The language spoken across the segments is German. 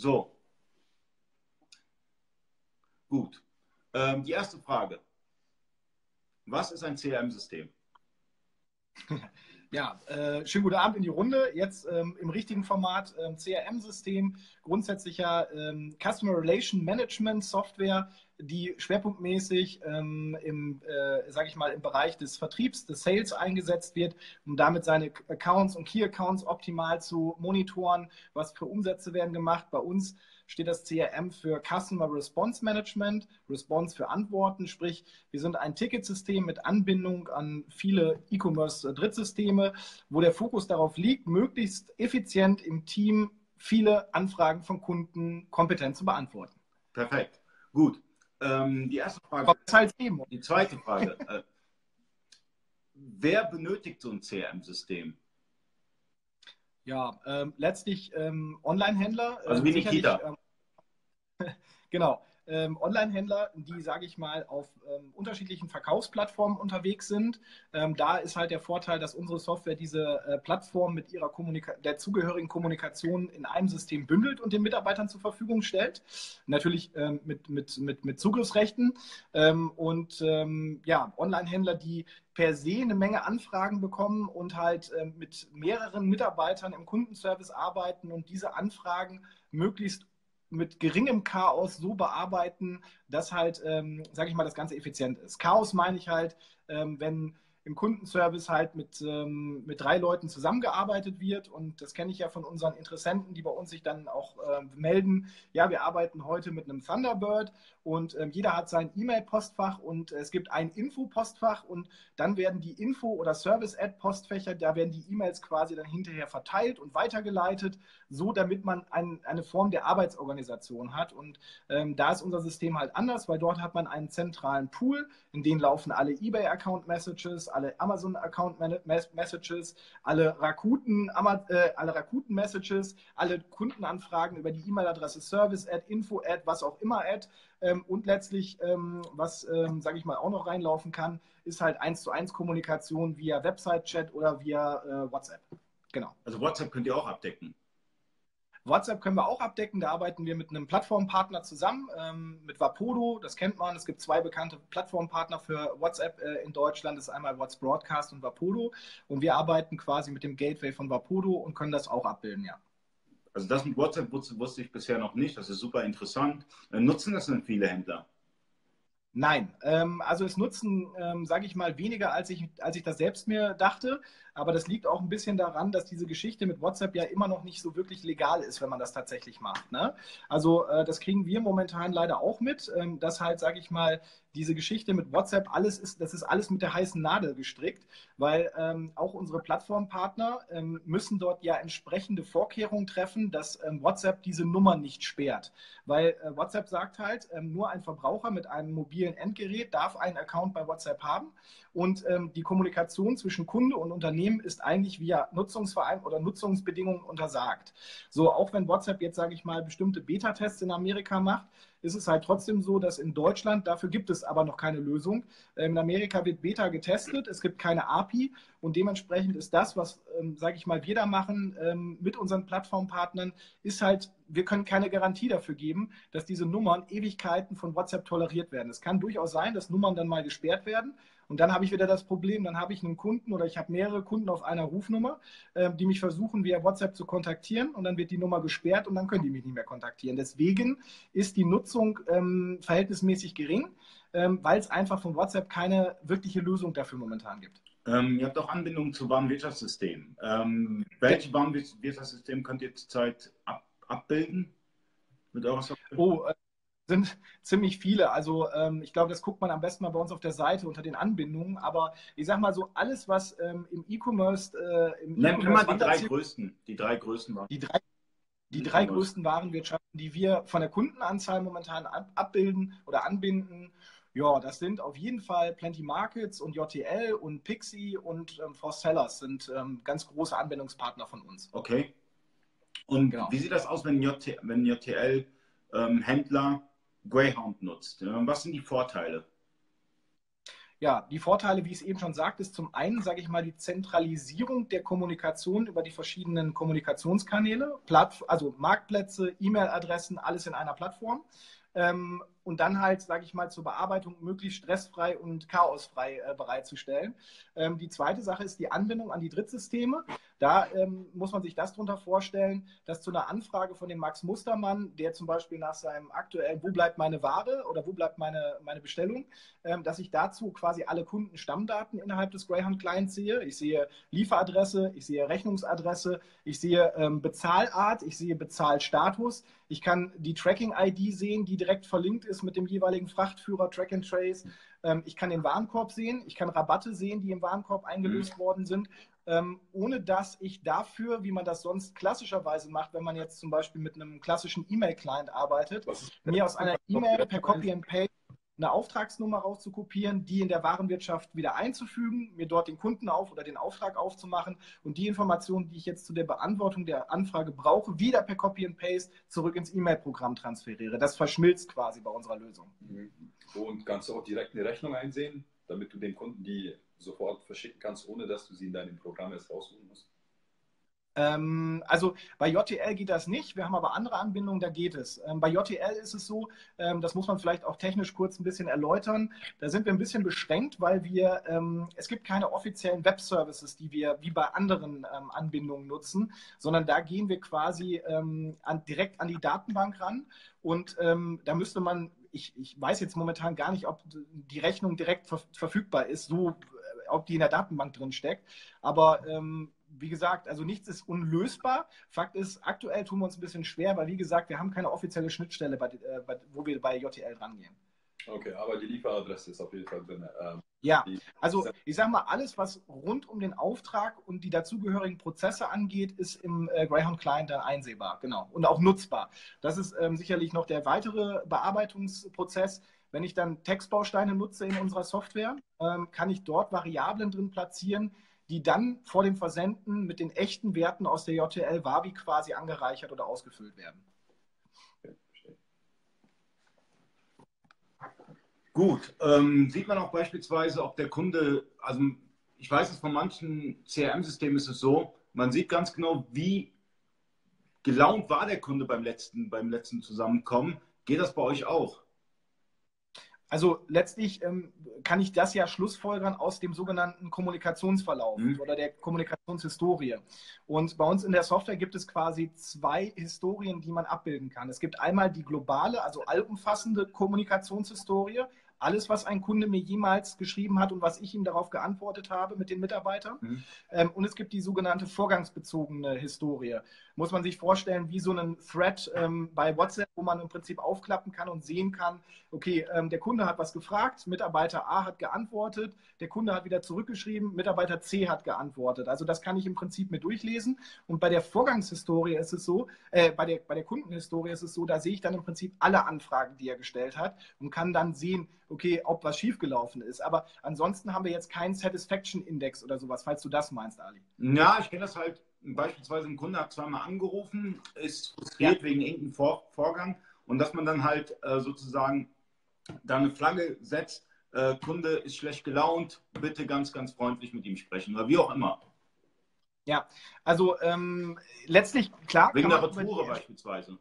So. Gut. Ähm, die erste Frage. Was ist ein CRM-System? Ja, äh, schönen guten Abend in die Runde. Jetzt ähm, im richtigen Format ähm, CRM-System, grundsätzlich ja ähm, Customer Relation Management Software, die schwerpunktmäßig ähm, im, äh, sage ich mal, im Bereich des Vertriebs, des Sales eingesetzt wird, um damit seine Accounts und Key Accounts optimal zu monitoren. Was für Umsätze werden gemacht? Bei uns steht das CRM für Customer Response Management, Response für Antworten, sprich, wir sind ein Ticketsystem mit Anbindung an viele E-Commerce-Drittsysteme, wo der Fokus darauf liegt, möglichst effizient im Team viele Anfragen von Kunden kompetent zu beantworten. Perfekt. Gut. Ähm, die erste Frage. Halt die zweite Frage. äh, wer benötigt so ein CRM-System? Ja, ähm, letztlich ähm, Online-Händler. Also wie Nikita. Ähm, genau. Ähm, Online-Händler, die, sage ich mal, auf ähm, unterschiedlichen Verkaufsplattformen unterwegs sind. Ähm, da ist halt der Vorteil, dass unsere Software diese äh, Plattform mit ihrer Kommunika der zugehörigen Kommunikation in einem System bündelt und den Mitarbeitern zur Verfügung stellt. Natürlich ähm, mit, mit, mit, mit Zugriffsrechten. Ähm, und ähm, ja, Online-Händler, die per se eine Menge Anfragen bekommen und halt mit mehreren Mitarbeitern im Kundenservice arbeiten und diese Anfragen möglichst mit geringem Chaos so bearbeiten, dass halt, ähm, sage ich mal, das Ganze effizient ist. Chaos meine ich halt, ähm, wenn im Kundenservice halt mit, ähm, mit drei Leuten zusammengearbeitet wird. Und das kenne ich ja von unseren Interessenten, die bei uns sich dann auch äh, melden. Ja, wir arbeiten heute mit einem Thunderbird und ähm, jeder hat sein E-Mail-Postfach und es gibt ein Info-Postfach und dann werden die Info- oder Service-Ad-Postfächer, da werden die E-Mails quasi dann hinterher verteilt und weitergeleitet, so damit man ein, eine Form der Arbeitsorganisation hat. Und ähm, da ist unser System halt anders, weil dort hat man einen zentralen Pool, in den laufen alle eBay-Account-Messages, alle Amazon-Account-Messages, alle Rakuten, äh, alle Rakuten-Messages, alle Kundenanfragen über die E-Mail-Adresse Service-Ad, Info-Ad, was auch immer Ad. Ähm, und letztlich, ähm, was, ähm, sage ich mal, auch noch reinlaufen kann, ist halt eins zu eins Kommunikation via Website-Chat oder via äh, WhatsApp. Genau. Also WhatsApp könnt ihr auch abdecken. WhatsApp können wir auch abdecken. Da arbeiten wir mit einem Plattformpartner zusammen, ähm, mit Vapodo. Das kennt man. Es gibt zwei bekannte Plattformpartner für WhatsApp äh, in Deutschland. Das ist einmal WhatsApp Broadcast und Vapodo. Und wir arbeiten quasi mit dem Gateway von Vapodo und können das auch abbilden, ja. Also das mit WhatsApp wusste, wusste ich bisher noch nicht. Das ist super interessant. Äh, nutzen das denn viele Händler? Nein, ähm, also es nutzen, ähm, sage ich mal, weniger, als ich, als ich das selbst mir dachte. Aber das liegt auch ein bisschen daran, dass diese Geschichte mit WhatsApp ja immer noch nicht so wirklich legal ist, wenn man das tatsächlich macht. Ne? Also äh, das kriegen wir momentan leider auch mit, ähm, dass halt, sage ich mal, diese Geschichte mit WhatsApp, alles ist, das ist alles mit der heißen Nadel gestrickt, weil ähm, auch unsere Plattformpartner ähm, müssen dort ja entsprechende Vorkehrungen treffen, dass ähm, WhatsApp diese Nummer nicht sperrt. Weil äh, WhatsApp sagt halt, ähm, nur ein Verbraucher mit einem mobilen Endgerät darf einen Account bei WhatsApp haben und ähm, die Kommunikation zwischen Kunde und Unternehmen ist eigentlich via Nutzungsverein oder Nutzungsbedingungen untersagt. So, auch wenn WhatsApp jetzt, sage ich mal, bestimmte Beta-Tests in Amerika macht, ist es halt trotzdem so, dass in Deutschland, dafür gibt es aber noch keine Lösung. Ähm, in Amerika wird Beta getestet, es gibt keine API und dementsprechend ist das, was, ähm, sage ich mal, wir da machen ähm, mit unseren Plattformpartnern, ist halt, wir können keine Garantie dafür geben, dass diese Nummern Ewigkeiten von WhatsApp toleriert werden. Es kann durchaus sein, dass Nummern dann mal gesperrt werden und dann habe ich wieder das Problem, dann habe ich einen Kunden oder ich habe mehrere Kunden auf einer Rufnummer, äh, die mich versuchen, via WhatsApp zu kontaktieren und dann wird die Nummer gesperrt und dann können die mich nicht mehr kontaktieren. Deswegen ist die Nutzung ähm, verhältnismäßig gering, ähm, weil es einfach von WhatsApp keine wirkliche Lösung dafür momentan gibt. Ähm, ihr habt auch Anbindungen zu Warenwirtschaftssystem. Ähm, welche Warenwirtschaftssystem könnt ihr zurzeit ab abbilden mit eurer Software? Oh, äh, sind ziemlich viele. Also ähm, ich glaube, das guckt man am besten mal bei uns auf der Seite unter den Anbindungen. Aber ich sag mal so, alles, was ähm, im E-Commerce... Äh, Nenn e mal die drei größten. Die drei größten waren. Die drei, die drei größten Warenwirtschaften, die wir von der Kundenanzahl momentan ab, abbilden oder anbinden. Ja, das sind auf jeden Fall Plenty Markets und JTL und Pixie und ähm, For Sellers sind ähm, ganz große Anwendungspartner von uns. Okay. Und genau. wie sieht das aus, wenn, JT, wenn JTL ähm, Händler Greyhound nutzt. Was sind die Vorteile? Ja, die Vorteile, wie ich es eben schon sagte, ist zum einen, sage ich mal, die Zentralisierung der Kommunikation über die verschiedenen Kommunikationskanäle, also Marktplätze, E-Mail-Adressen, alles in einer Plattform. Und dann halt, sage ich mal, zur Bearbeitung möglichst stressfrei und chaosfrei äh, bereitzustellen. Ähm, die zweite Sache ist die Anbindung an die Drittsysteme. Da ähm, muss man sich das darunter vorstellen, dass zu einer Anfrage von dem Max Mustermann, der zum Beispiel nach seinem aktuellen, wo bleibt meine Ware oder wo bleibt meine, meine Bestellung, ähm, dass ich dazu quasi alle Kundenstammdaten innerhalb des Greyhound Clients sehe. Ich sehe Lieferadresse, ich sehe Rechnungsadresse, ich sehe ähm, Bezahlart, ich sehe Bezahlstatus. Ich kann die Tracking-ID sehen, die direkt verlinkt ist mit dem jeweiligen Frachtführer, Track and Trace. Ähm, ich kann den Warenkorb sehen, ich kann Rabatte sehen, die im Warenkorb eingelöst mhm. worden sind ähm, ohne dass ich dafür, wie man das sonst klassischerweise macht, wenn man jetzt zum Beispiel mit einem klassischen E-Mail-Client arbeitet, mir aus einer E-Mail per Copy and Paste eine Auftragsnummer rauszukopieren, die in der Warenwirtschaft wieder einzufügen, mir dort den Kunden auf oder den Auftrag aufzumachen und die Informationen, die ich jetzt zu der Beantwortung der Anfrage brauche, wieder per Copy and Paste zurück ins E-Mail-Programm transferiere. Das verschmilzt quasi bei unserer Lösung. Mhm. Und kannst du auch direkt eine Rechnung einsehen, damit du dem Kunden die sofort verschicken kannst, ohne dass du sie in deinem Programm erst raussuchen musst? Ähm, also bei JTL geht das nicht. Wir haben aber andere Anbindungen, da geht es. Ähm, bei JTL ist es so, ähm, das muss man vielleicht auch technisch kurz ein bisschen erläutern. Da sind wir ein bisschen beschränkt, weil wir, es gibt keine offiziellen Web-Services, die wir wie bei anderen Anbindungen nutzen, sondern da gehen wir quasi an, direkt an die Datenbank ran und da müsste man ich, ich, weiß jetzt momentan gar nicht, ob die Rechnung direkt ver verfügbar ist, so ob die in der Datenbank drin steckt. Aber ähm, wie gesagt, also nichts ist unlösbar. Fakt ist, aktuell tun wir uns ein bisschen schwer, weil wie gesagt, wir haben keine offizielle Schnittstelle, bei, äh, bei, wo wir bei JTL rangehen. Okay, aber die Lieferadresse ist auf jeden Fall drin. Ähm, ja, also ich sage mal, alles, was rund um den Auftrag und die dazugehörigen Prozesse angeht, ist im äh, Greyhound Client dann einsehbar, genau, und auch nutzbar. Das ist ähm, sicherlich noch der weitere Bearbeitungsprozess. Wenn ich dann Textbausteine nutze in unserer Software, ähm, kann ich dort Variablen drin platzieren, die dann vor dem Versenden mit den echten Werten aus der JTL Wavi quasi angereichert oder ausgefüllt werden. Gut, ähm, sieht man auch beispielsweise, ob der Kunde, also ich weiß es von manchen CRM-Systemen ist es so, man sieht ganz genau, wie gelaunt war der Kunde beim letzten, beim letzten Zusammenkommen. Geht das bei euch auch? Also letztlich ähm, kann ich das ja schlussfolgern aus dem sogenannten Kommunikationsverlauf mhm. oder der Kommunikationshistorie. Und bei uns in der Software gibt es quasi zwei Historien, die man abbilden kann. Es gibt einmal die globale, also allumfassende Kommunikationshistorie, alles, was ein Kunde mir jemals geschrieben hat und was ich ihm darauf geantwortet habe mit den Mitarbeitern. Mhm. Ähm, und es gibt die sogenannte vorgangsbezogene Historie. Muss man sich vorstellen, wie so einen Thread ähm, bei WhatsApp, wo man im Prinzip aufklappen kann und sehen kann, okay, ähm, der Kunde hat was gefragt, Mitarbeiter A hat geantwortet, der Kunde hat wieder zurückgeschrieben, Mitarbeiter C hat geantwortet. Also das kann ich im Prinzip mir durchlesen. Und bei der Vorgangshistorie ist es so, äh, bei, der, bei der Kundenhistorie ist es so, da sehe ich dann im Prinzip alle Anfragen, die er gestellt hat und kann dann sehen, okay, ob was schiefgelaufen ist. Aber ansonsten haben wir jetzt keinen Satisfaction Index oder sowas, falls du das meinst, Ali. Ja, ich kenne das halt. Beispielsweise ein Kunde hat zweimal angerufen, ist frustriert ja. wegen irgendeinem Vor Vorgang und dass man dann halt äh, sozusagen da eine Flagge setzt, äh, Kunde ist schlecht gelaunt, bitte ganz, ganz freundlich mit ihm sprechen oder wie auch immer. Ja, also ähm, letztlich, klar. Wegen der Retoure beispielsweise.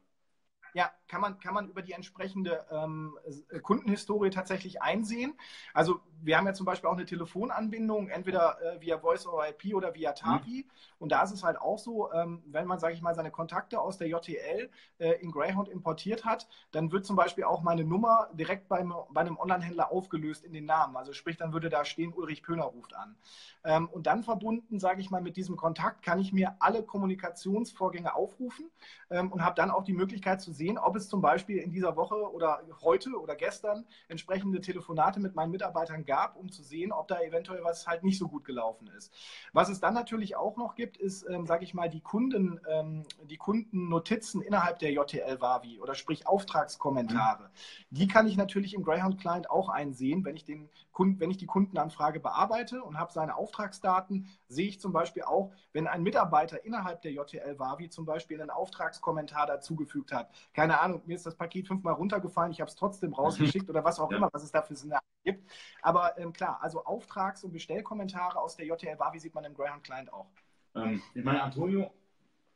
Ja, kann man, kann man über die entsprechende ähm, Kundenhistorie tatsächlich einsehen. Also wir haben ja zum Beispiel auch eine Telefonanbindung, entweder äh, via Voice over IP oder via TAPI. Mhm. Und da ist es halt auch so, ähm, wenn man, sage ich mal, seine Kontakte aus der JTL äh, in Greyhound importiert hat, dann wird zum Beispiel auch meine Nummer direkt beim, bei einem Online-Händler aufgelöst in den Namen. Also sprich, dann würde da stehen, Ulrich Pöhner ruft an. Ähm, und dann verbunden, sage ich mal, mit diesem Kontakt kann ich mir alle Kommunikationsvorgänge aufrufen ähm, und habe dann auch die Möglichkeit zu sehen, ob es zum Beispiel in dieser Woche oder heute oder gestern entsprechende Telefonate mit meinen Mitarbeitern gab, um zu sehen, ob da eventuell was halt nicht so gut gelaufen ist. Was es dann natürlich auch noch gibt, ist, ähm, sage ich mal, die Kunden, ähm, die Kundennotizen innerhalb der JTL Wavi oder sprich Auftragskommentare. Mhm. Die kann ich natürlich im Greyhound Client auch einsehen, wenn ich den Kunden, wenn ich die Kundenanfrage bearbeite und habe seine Auftragsdaten, sehe ich zum Beispiel auch, wenn ein Mitarbeiter innerhalb der JTL Wavi zum Beispiel einen Auftragskommentar dazugefügt hat, keine Ahnung, mir ist das Paket fünfmal runtergefallen, ich habe es trotzdem rausgeschickt oder was auch ja. immer, was es da für Szenarien gibt. Aber ähm, klar, also Auftrags- und Bestellkommentare aus der JTL wie sieht man im Greyhound Client auch. Ähm, ich meine, Antonio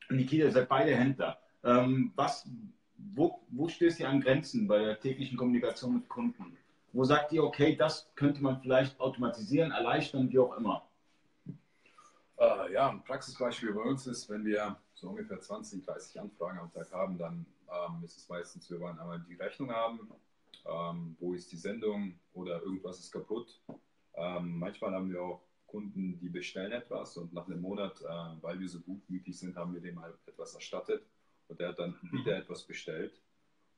und Nikita, ihr seid beide Händler. Ähm, was, wo, wo stößt ihr an Grenzen bei der täglichen Kommunikation mit Kunden? Wo sagt ihr, okay, das könnte man vielleicht automatisieren, erleichtern, wie auch immer? Äh, ja, ein Praxisbeispiel bei uns ist, wenn wir so ungefähr 20, 30 Anfragen am Tag haben, dann ähm, ist es meistens, wir wollen einmal die Rechnung haben, ähm, wo ist die Sendung oder irgendwas ist kaputt. Ähm, manchmal haben wir auch Kunden, die bestellen etwas und nach einem Monat, äh, weil wir so gutmütig sind, haben wir dem halt etwas erstattet und der hat dann mhm. wieder etwas bestellt.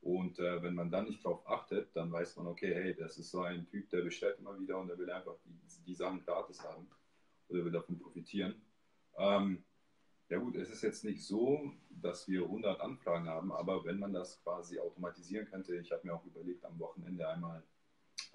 Und äh, wenn man dann nicht darauf achtet, dann weiß man, okay, hey, das ist so ein Typ, der bestellt immer wieder und der will einfach die, die Sachen gratis haben oder will davon profitieren. Ähm, ja gut, es ist jetzt nicht so, dass wir 100 Anfragen haben, aber wenn man das quasi automatisieren könnte, ich habe mir auch überlegt, am Wochenende einmal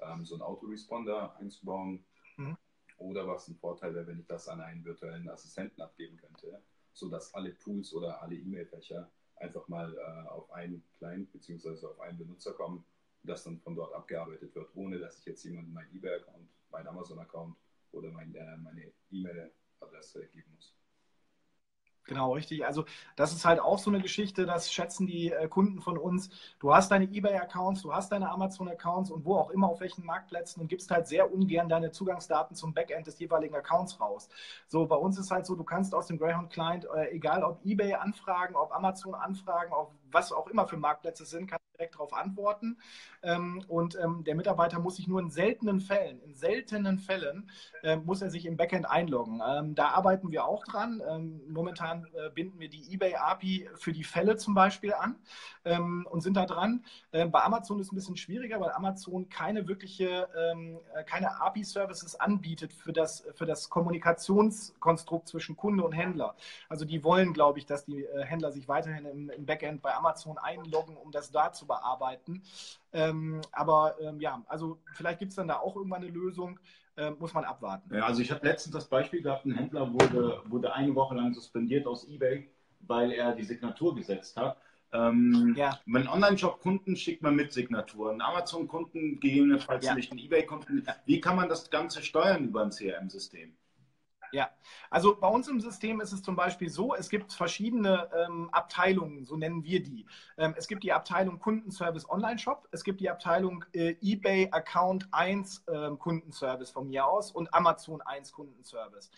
ähm, so einen Autoresponder einzubauen. Mhm. Oder was ein Vorteil wäre, wenn ich das an einen virtuellen Assistenten abgeben könnte, sodass alle Tools oder alle E-Mail-Fächer einfach mal äh, auf einen Client bzw. auf einen Benutzer kommen und das dann von dort abgearbeitet wird, ohne dass ich jetzt jemandem meinen eBay-Account, meinen Amazon-Account oder mein, äh, meine E-Mail-Adresse geben muss. Genau, richtig. Also das ist halt auch so eine Geschichte, das schätzen die äh, Kunden von uns. Du hast deine eBay-Accounts, du hast deine Amazon-Accounts und wo auch immer, auf welchen Marktplätzen und gibst halt sehr ungern deine Zugangsdaten zum Backend des jeweiligen Accounts raus. So, bei uns ist halt so, du kannst aus dem Greyhound-Client, äh, egal ob eBay anfragen, ob Amazon anfragen, auf was auch immer für Marktplätze sind, kannst direkt darauf antworten. Ähm, und ähm, der Mitarbeiter muss sich nur in seltenen Fällen, in seltenen Fällen, äh, muss er sich im Backend einloggen. Ähm, da arbeiten wir auch dran. Momentan äh, binden wir die eBay API für die Fälle zum Beispiel an und sind da dran. Bei Amazon ist es ein bisschen schwieriger, weil Amazon keine wirkliche, äh, keine API-Services anbietet für das, für das Kommunikationskonstrukt zwischen Kunde und Händler. Also die wollen, glaube ich, dass die Händler sich weiterhin im Backend bei Amazon einloggen, um das da zu bearbeiten. Ähm, aber ähm, ja, also vielleicht gibt es dann da auch irgendwann eine Lösung. Äh, muss man abwarten. Ja, also ich habe letztens das Beispiel gehabt, ein Händler wurde, wurde eine Woche lang suspendiert aus eBay, weil er die Signatur gesetzt hat. Ähm, ja. Wenn Online-Shop-Kunden schickt man mit Signaturen, Amazon-Kunden gegebenenfalls ja. nicht, eBay-Kunden. Wie kann man das Ganze steuern über ein CRM-System? Ja, also bei uns im System ist es zum Beispiel so, es gibt verschiedene ähm, Abteilungen, so nennen wir die. Ähm, es gibt die Abteilung Kundenservice Online-Shop, es gibt die Abteilung äh, eBay Account 1 äh, Kundenservice von mir aus und Amazon 1 Kundenservice.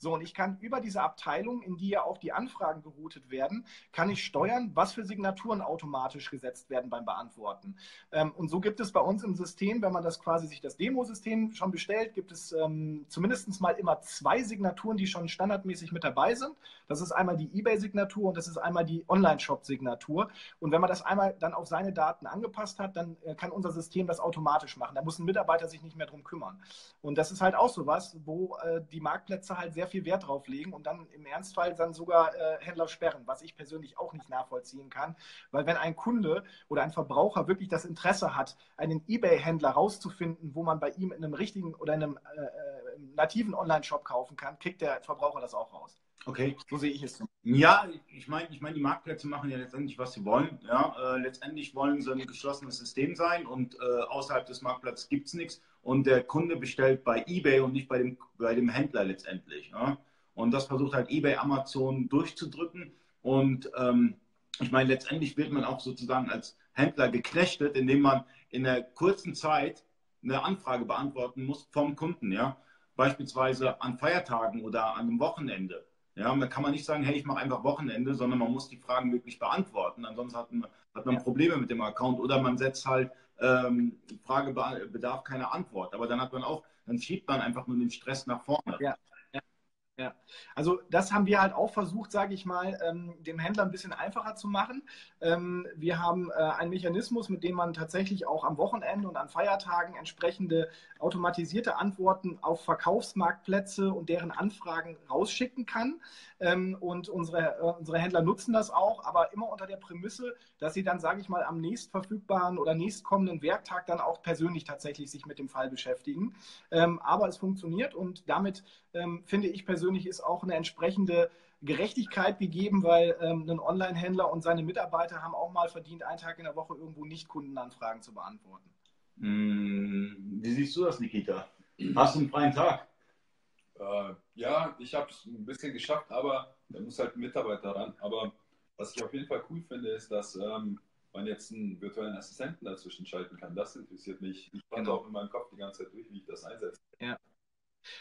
So, und ich kann über diese Abteilung, in die ja auch die Anfragen geroutet werden, kann ich steuern, was für Signaturen automatisch gesetzt werden beim Beantworten. Ähm, und so gibt es bei uns im System, wenn man das quasi sich das Demo-System schon bestellt, gibt es ähm, zumindest mal immer zwei Signaturen, die schon standardmäßig mit dabei sind. Das ist einmal die eBay-Signatur und das ist einmal die Online-Shop-Signatur. Und wenn man das einmal dann auf seine Daten angepasst hat, dann äh, kann unser System das automatisch machen. Da muss ein Mitarbeiter sich nicht mehr drum kümmern. Und das ist halt auch so was, wo äh, die Marktplätze halt sehr viel Wert drauf legen und dann im Ernstfall dann sogar äh, Händler sperren, was ich persönlich auch nicht nachvollziehen kann. Weil wenn ein Kunde oder ein Verbraucher wirklich das Interesse hat, einen Ebay-Händler rauszufinden, wo man bei ihm in einem richtigen oder in einem äh, äh nativen Online-Shop kaufen kann, kriegt der Verbraucher das auch raus. Okay. So sehe ich es. Ja, ich meine, ich meine, die Marktplätze machen ja letztendlich, was sie wollen. Ja, äh, letztendlich wollen sie ein geschlossenes System sein und äh, außerhalb des Marktplatzes gibt es nichts und der Kunde bestellt bei eBay und nicht bei dem, bei dem Händler letztendlich. Ja? Und das versucht halt eBay, Amazon durchzudrücken. Und ähm, ich meine, letztendlich wird man auch sozusagen als Händler geknechtet, indem man in der kurzen Zeit eine Anfrage beantworten muss vom Kunden. Ja? Beispielsweise an Feiertagen oder an einem Wochenende. Ja, da kann man nicht sagen, hey, ich mache einfach Wochenende, sondern man muss die Fragen wirklich beantworten. Ansonsten hat man, hat man Probleme mit dem Account oder man setzt halt ähm, Frage bedarf keine Antwort. Aber dann hat man auch, dann schiebt man einfach nur den Stress nach vorne. Ja. Ja, also das haben wir halt auch versucht, sage ich mal, ähm, dem Händler ein bisschen einfacher zu machen. Ähm, wir haben äh, einen Mechanismus, mit dem man tatsächlich auch am Wochenende und an Feiertagen entsprechende automatisierte Antworten auf Verkaufsmarktplätze und deren Anfragen rausschicken kann. Ähm, und unsere, äh, unsere Händler nutzen das auch, aber immer unter der Prämisse, dass sie dann, sage ich mal, am nächstverfügbaren oder nächstkommenden Werktag dann auch persönlich tatsächlich sich mit dem Fall beschäftigen. Ähm, aber es funktioniert und damit ähm, finde ich persönlich, persönlich ist auch eine entsprechende Gerechtigkeit gegeben, weil ähm, ein Online-Händler und seine Mitarbeiter haben auch mal verdient, einen Tag in der Woche irgendwo nicht Kundenanfragen zu beantworten. Hm, wie siehst du das, Nikita? Hast du einen freien Tag? Äh, ja, ich habe es ein bisschen geschafft, aber da muss halt ein Mitarbeiter ran. Aber was ich auf jeden Fall cool finde, ist, dass ähm, man jetzt einen virtuellen Assistenten dazwischen schalten kann. Das interessiert mich. Ich fand genau. auch in meinem Kopf die ganze Zeit durch, wie ich das einsetze. Ja.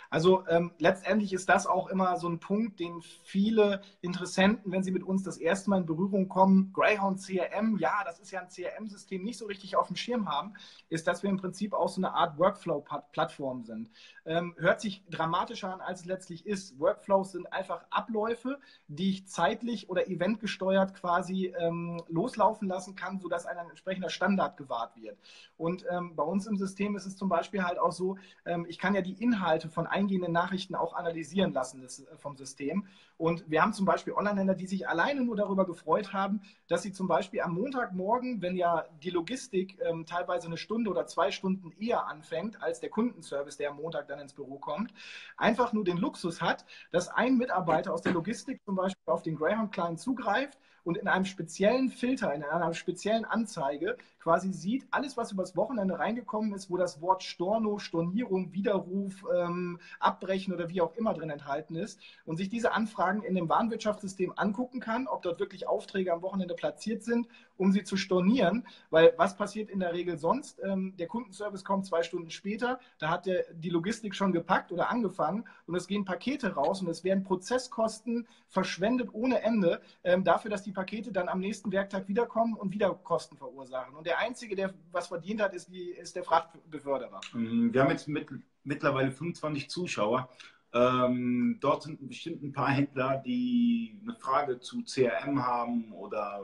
Also ähm, letztendlich ist das auch immer so ein Punkt, den viele Interessenten, wenn sie mit uns das erste Mal in Berührung kommen, Greyhound CRM, ja, das ist ja ein CRM-System, nicht so richtig auf dem Schirm haben, ist, dass wir im Prinzip auch so eine Art Workflow-Plattform sind. Ähm, hört sich dramatischer an, als es letztlich ist. Workflows sind einfach Abläufe, die ich zeitlich oder eventgesteuert quasi ähm, loslaufen lassen kann, sodass ein entsprechender Standard gewahrt wird. Und ähm, bei uns im System ist es zum Beispiel halt auch so, ähm, ich kann ja die Inhalte von eingehenden Nachrichten auch analysieren lassen des, äh, vom System. Und wir haben zum Beispiel Online-Händler, die sich alleine nur darüber gefreut haben, dass sie zum Beispiel am Montagmorgen, wenn ja die Logistik ähm, teilweise eine Stunde oder zwei Stunden eher anfängt als der Kundenservice, der am Montag dann ins Büro kommt, einfach nur den Luxus hat, dass ein Mitarbeiter aus der Logistik zum Beispiel auf den Greyhound-Client zugreift und in einem speziellen Filter, in einer speziellen Anzeige quasi sieht, alles, was übers Wochenende reingekommen ist, wo das Wort Storno, Stornierung, Widerruf, ähm, Abbrechen oder wie auch immer drin enthalten ist und sich diese Anfragen in dem Warenwirtschaftssystem angucken kann, ob dort wirklich Aufträge am Wochenende platziert sind, um sie zu stornieren. Weil was passiert in der Regel sonst? Ähm, der Kundenservice kommt zwei Stunden später, da hat der, die Logistik schon gepackt oder angefangen und es gehen Pakete raus und es werden Prozesskosten verschwendet ohne Ende ähm, dafür, dass die Pakete dann am nächsten Werktag wiederkommen und wieder Kosten verursachen. Und der Einzige, der was verdient hat, ist, die, ist der Frachtbeförderer. Mhm, wir haben jetzt mit, mittlerweile 25 Zuschauer. Ähm, dort sind bestimmt ein paar Händler, die eine Frage zu CRM haben oder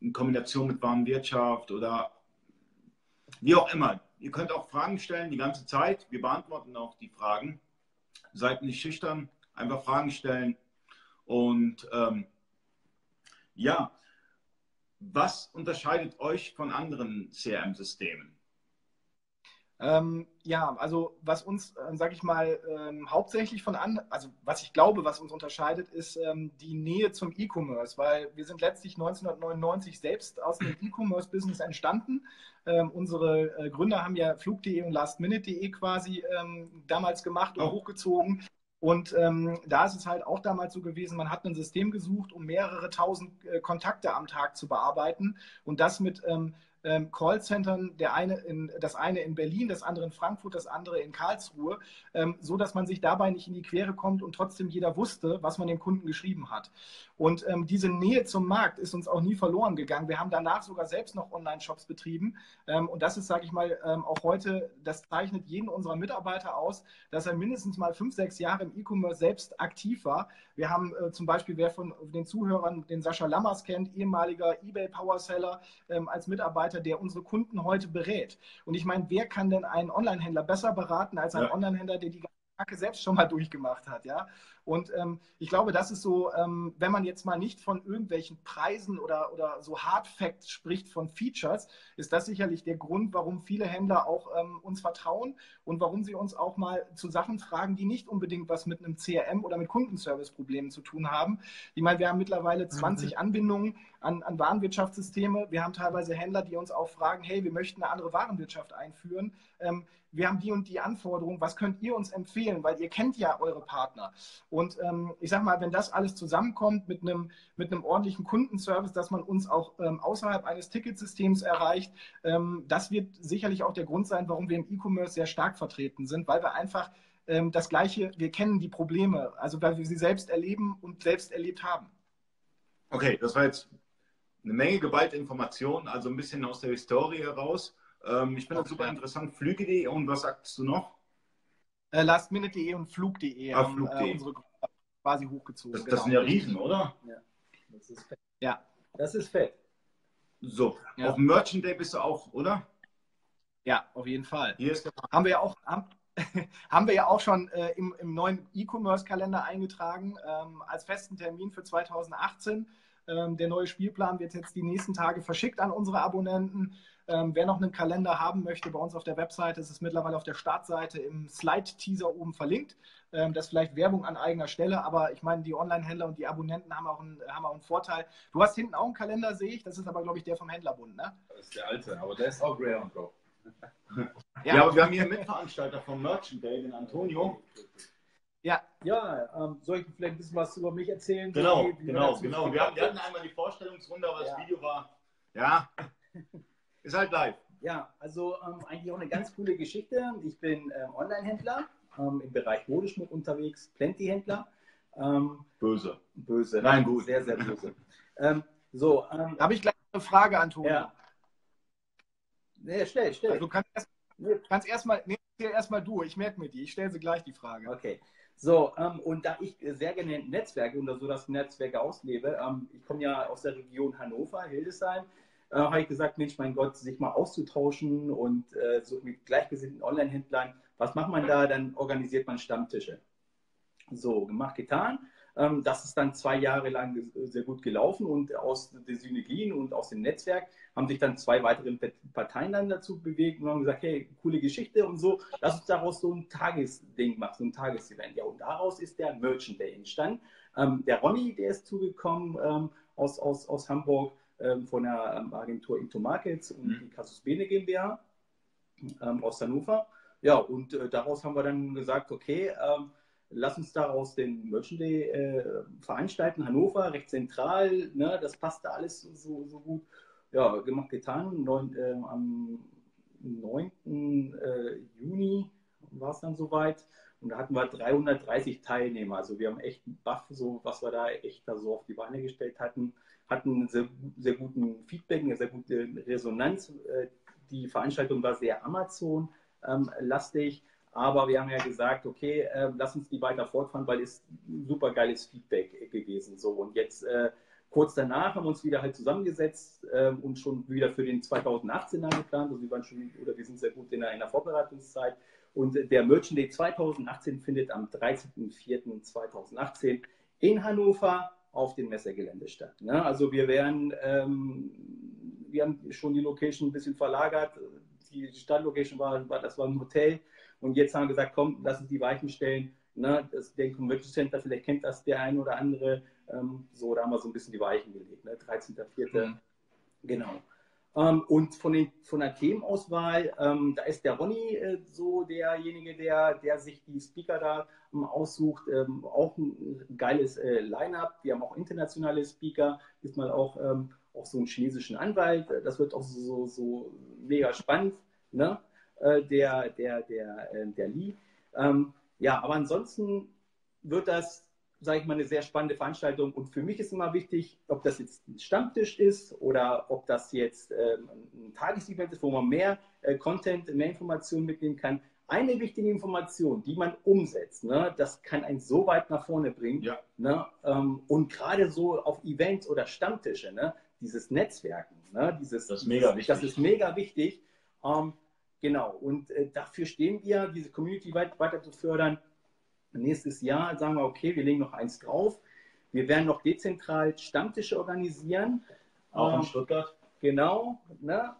in Kombination mit Warenwirtschaft oder wie auch immer. Ihr könnt auch Fragen stellen die ganze Zeit. Wir beantworten auch die Fragen. Seid nicht schüchtern, einfach Fragen stellen. Und ähm, ja, was unterscheidet euch von anderen CRM-Systemen? Ähm, ja, also was uns, äh, sage ich mal, ähm, hauptsächlich von an, also was ich glaube, was uns unterscheidet, ist ähm, die Nähe zum E-Commerce, weil wir sind letztlich 1999 selbst aus dem E-Commerce-Business entstanden. Ähm, unsere äh, Gründer haben ja Flug.de und Lastminute.de quasi ähm, damals gemacht und oh. hochgezogen. Und ähm, da ist es halt auch damals so gewesen, man hat ein System gesucht, um mehrere tausend äh, Kontakte am Tag zu bearbeiten und das mit ähm, ähm, Callcentern, der eine in, das eine in Berlin, das andere in Frankfurt, das andere in Karlsruhe, ähm, so dass man sich dabei nicht in die Quere kommt und trotzdem jeder wusste, was man dem Kunden geschrieben hat. Und ähm, diese Nähe zum Markt ist uns auch nie verloren gegangen. Wir haben danach sogar selbst noch Online-Shops betrieben. Ähm, und das ist, sage ich mal, ähm, auch heute, das zeichnet jeden unserer Mitarbeiter aus, dass er mindestens mal fünf, sechs Jahre im E-Commerce selbst aktiv war. Wir haben äh, zum Beispiel, wer von den Zuhörern den Sascha Lammers kennt, ehemaliger eBay-Powerseller ähm, als Mitarbeiter, der unsere Kunden heute berät. Und ich meine, wer kann denn einen Online-Händler besser beraten als ein ja. Online-Händler, der die Kacke selbst schon mal durchgemacht hat, ja. Und ähm, ich glaube, das ist so, ähm, wenn man jetzt mal nicht von irgendwelchen Preisen oder, oder so Hard Facts spricht von Features, ist das sicherlich der Grund, warum viele Händler auch ähm, uns vertrauen und warum sie uns auch mal zu Sachen fragen, die nicht unbedingt was mit einem CRM oder mit Kundenservice-Problemen zu tun haben. Ich meine, wir haben mittlerweile 20 mhm. Anbindungen an, an Warenwirtschaftssysteme. Wir haben teilweise Händler, die uns auch fragen, hey, wir möchten eine andere Warenwirtschaft einführen. Ähm, wir haben die und die Anforderungen, was könnt ihr uns empfehlen, weil ihr kennt ja eure Partner. Und ähm, ich sage mal, wenn das alles zusammenkommt mit einem, mit einem ordentlichen Kundenservice, dass man uns auch ähm, außerhalb eines Ticketsystems erreicht, ähm, das wird sicherlich auch der Grund sein, warum wir im E-Commerce sehr stark vertreten sind, weil wir einfach ähm, das Gleiche, wir kennen die Probleme, also weil wir sie selbst erleben und selbst erlebt haben. Okay, das war jetzt eine Menge geballte Informationen, also ein bisschen aus der Historie heraus. Ähm, ich finde das super interessant. Flüge.de und was sagst du noch? Äh, Lastminute.de und Flug.de ah, haben Flug äh, unsere quasi hochgezogen. Das, genau. das, sind ja Riesen, oder? Ja, das ist fett. Ja, das ist fett. So, ja. auf Merchant Day bist du auch, oder? Ja, auf jeden Fall. Hier ist der haben wir ja auch, haben, haben wir ja auch schon äh, im, im, neuen E-Commerce-Kalender eingetragen ähm, als festen Termin für 2018. Ähm, der neue Spielplan wird jetzt die nächsten Tage verschickt an unsere Abonnenten. Ähm, wer noch einen Kalender haben möchte, bei uns auf der Webseite ist es mittlerweile auf der Startseite im Slide-Teaser oben verlinkt. Ähm, das ist vielleicht Werbung an eigener Stelle, aber ich meine, die Online-Händler und die Abonnenten haben auch, einen, haben auch einen Vorteil. Du hast hinten auch einen Kalender, sehe ich. Das ist aber, glaube ich, der vom Händlerbund, ne? Das ist der alte, aber der ist auch Rare und Go. Ja, ja, aber wir haben hier einen Mitveranstalter vom Merchant Day, den Antonio. Ja, ja ähm, soll ich vielleicht ein bisschen was über mich erzählen? Genau, wie, wie genau, genau. Wir, haben, wir hatten einmal die Vorstellungsrunde, aber ja. das Video war, ja, ist halt live. Ja, also ähm, eigentlich auch eine ganz coole Geschichte. Ich bin ähm, Online-Händler ähm, im Bereich Modeschmuck unterwegs, Plenty-Händler. Ähm, böse. Böse. Nein, gut. Sehr, sehr böse. Ähm, so, habe ich gleich eine Frage, Antonio. Ja. Nee, stell, stell. Also du kannst erst, kannst erstmal, nee, erstmal du, ich merke mir die, ich stelle sie gleich die Frage. Okay. So, ähm, und da ich sehr gerne Netzwerke oder so das Netzwerke auslebe, ähm, ich komme ja aus der Region Hannover, Hildesheim, äh, habe ich gesagt, Mensch, mein Gott, sich mal auszutauschen und äh, so mit gleichgesinnten Online-Händlern, was macht man da? Dann organisiert man Stammtische. So, gemacht, getan. Ähm, das ist dann zwei Jahre lang sehr gut gelaufen und aus den Synergien und aus dem Netzwerk haben sich dann zwei weitere Parteien dann dazu bewegt und haben gesagt, hey, coole Geschichte und so, lass uns daraus so ein Tagesding machen, so ein Tagesevent. Ja, und daraus ist der Merchant Day entstanden. Ähm, der Ronny, der ist zugekommen ähm, aus, aus, aus Hamburg von der ähm, Agentur Into Markets und mhm. die Casus Bene GmbH ähm, aus Hannover. Ja, und äh, daraus haben wir dann gesagt, okay, lass uns daraus den Merchant Day äh, veranstalten. Hannover, recht zentral, ne, das passte alles so, so gut. Ja, gemacht, getan. Neun, äh, am 9. Äh, Juni war es dann soweit. Und da hatten wir 330 Teilnehmer. Also wir haben echt einen Buff, so was wir da echt da so auf die Beine gestellt hatten. Hatten sehr, sehr guten Feedback, eine sehr gute Resonanz. Äh, die Veranstaltung war sehr Amazon-lastig. Aber wir haben ja gesagt, okay, äh, lass uns die weiter fortfahren, weil es super geiles Feedback gewesen. So und jetzt äh, kurz danach haben wir uns wieder halt zusammengesetzt und schon wieder für den 2018 geplant. Also wir waren schon oder wir sind sehr gut in einer Vorbereitungszeit. Und der Merchant Day 2018 findet am 13.04.2018 in Hannover auf dem Messegelände statt. Ne? Also wir werden, ähm, wir haben schon die Location ein bisschen verlagert. Die Stadtlocation war, war, das war ein Hotel und jetzt haben wir gesagt, komm, lass uns die Weichen stellen. Ne? Das, den Convention Center, vielleicht kennt das der ein oder andere. Ähm, so, da haben wir so ein bisschen die Weichen gelegt. Ne? 13.04. Mhm. Genau. Ähm, und von, den, von der Themenauswahl, ähm, da ist der Ronny äh, so derjenige, der, der sich die Speaker da ähm, aussucht. Ähm, auch ein geiles äh, Line-up. Wir haben auch internationale Speaker. Diesmal auch, ähm, auch so einen chinesischen Anwalt. Das wird auch so, so mega spannend. Ne? Äh, der, der, der, äh, der Lee. Ähm, ja, aber ansonsten wird das, sage ich mal, eine sehr spannende Veranstaltung. Und für mich ist immer wichtig, ob das jetzt ein Stammtisch ist oder ob das jetzt ähm, ein Tagesevent ist, wo man mehr äh, Content, mehr Informationen mitnehmen kann. Eine wichtige Information, die man umsetzt, ne, das kann einen so weit nach vorne bringen. Ja. Ne, ähm, und gerade so auf Events oder Stammtische, ne, dieses Netzwerken, ne, dieses, das ist mega wichtig. Das ist mega wichtig. Ähm, Genau, und äh, dafür stehen wir, diese Community weit, weiter zu fördern. Nächstes Jahr sagen wir, okay, wir legen noch eins drauf. Wir werden noch dezentral Stammtische organisieren. Auch ähm, in Stuttgart? Genau. Ne?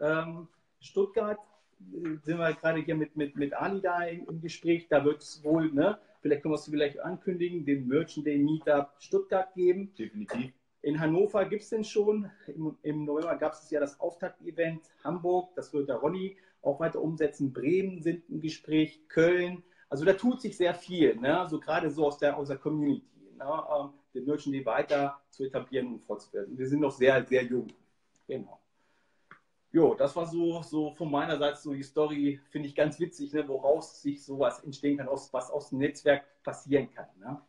Ähm, Stuttgart äh, sind wir gerade hier mit, mit, mit Ali da im, im Gespräch. Da wird es wohl, ne, vielleicht können wir es vielleicht ankündigen, den Merchant Day Meetup Stuttgart geben. Definitiv. In Hannover gibt es den schon. Im, Im, November gab es ja das Auftakt-Event Hamburg. Das wird der Ronny auch weiter umsetzen. Bremen sind im Gespräch, Köln. Also da tut sich sehr viel, ne? also gerade so aus der, aus Community, ne? ähm, den Merchant Day weiter zu etablieren und fortzuführen. Wir sind noch sehr, sehr jung. Genau. Jo, das war so, so von meiner Seite so die Story, finde ich ganz witzig, ne? woraus sich sowas entstehen kann, aus, was aus dem Netzwerk passieren kann. Ne?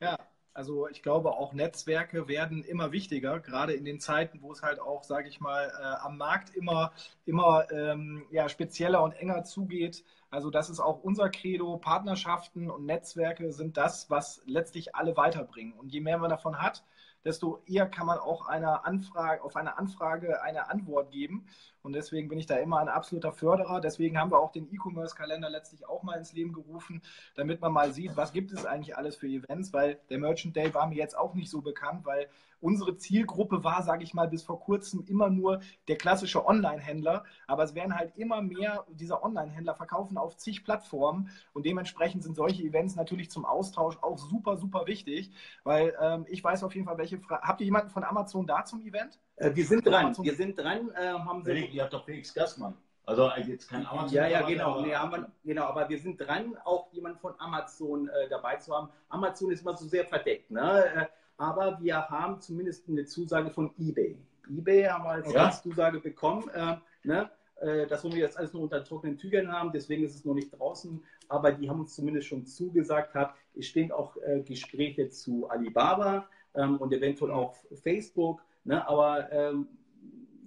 Ja, also ich glaube, auch Netzwerke werden immer wichtiger, gerade in den Zeiten, wo es halt auch, sage ich mal, äh, am Markt immer, immer ähm, ja, spezieller und enger zugeht. Also das ist auch unser Credo. Partnerschaften und Netzwerke sind das, was letztlich alle weiterbringen. Und je mehr man davon hat, desto eher kann man auch eine Anfrage, auf eine Anfrage eine Antwort geben. Und deswegen bin ich da immer ein absoluter Förderer. Deswegen haben wir auch den E-Commerce-Kalender letztlich auch mal ins Leben gerufen, damit man mal sieht, was gibt es eigentlich alles für Events, weil der Merchant Day war mir jetzt auch nicht so bekannt, weil unsere Zielgruppe war, sage ich mal, bis vor kurzem immer nur der klassische Online-Händler. Aber es werden halt immer mehr dieser Online-Händler verkaufen auf zig Plattformen. Und dementsprechend sind solche Events natürlich zum Austausch auch super, super wichtig, weil ähm, ich weiß auf jeden Fall, welche Frage. Habt ihr jemanden von Amazon da zum Event? Äh, wir sind dran. Wir sind dran. Äh, haben Sie ihr habt doch Felix Gassmann. Also jetzt kein Amazon. Ja, ja, genau. Nee, wir, genau. Aber wir sind dran, auch jemanden von Amazon äh, dabei zu haben. Amazon ist immer so sehr verdeckt. Ne? Äh, aber wir haben zumindest eine Zusage von eBay. eBay haben wir als ja. Zusage bekommen. Äh, ne? Äh, das wollen wir jetzt alles nur unter trockenen Tüchern haben, deswegen ist es noch nicht draußen. Aber die haben uns zumindest schon zugesagt. Hat. Es stehen auch Gespräche zu Alibaba ähm, und eventuell auch Facebook. Ne? Aber ähm,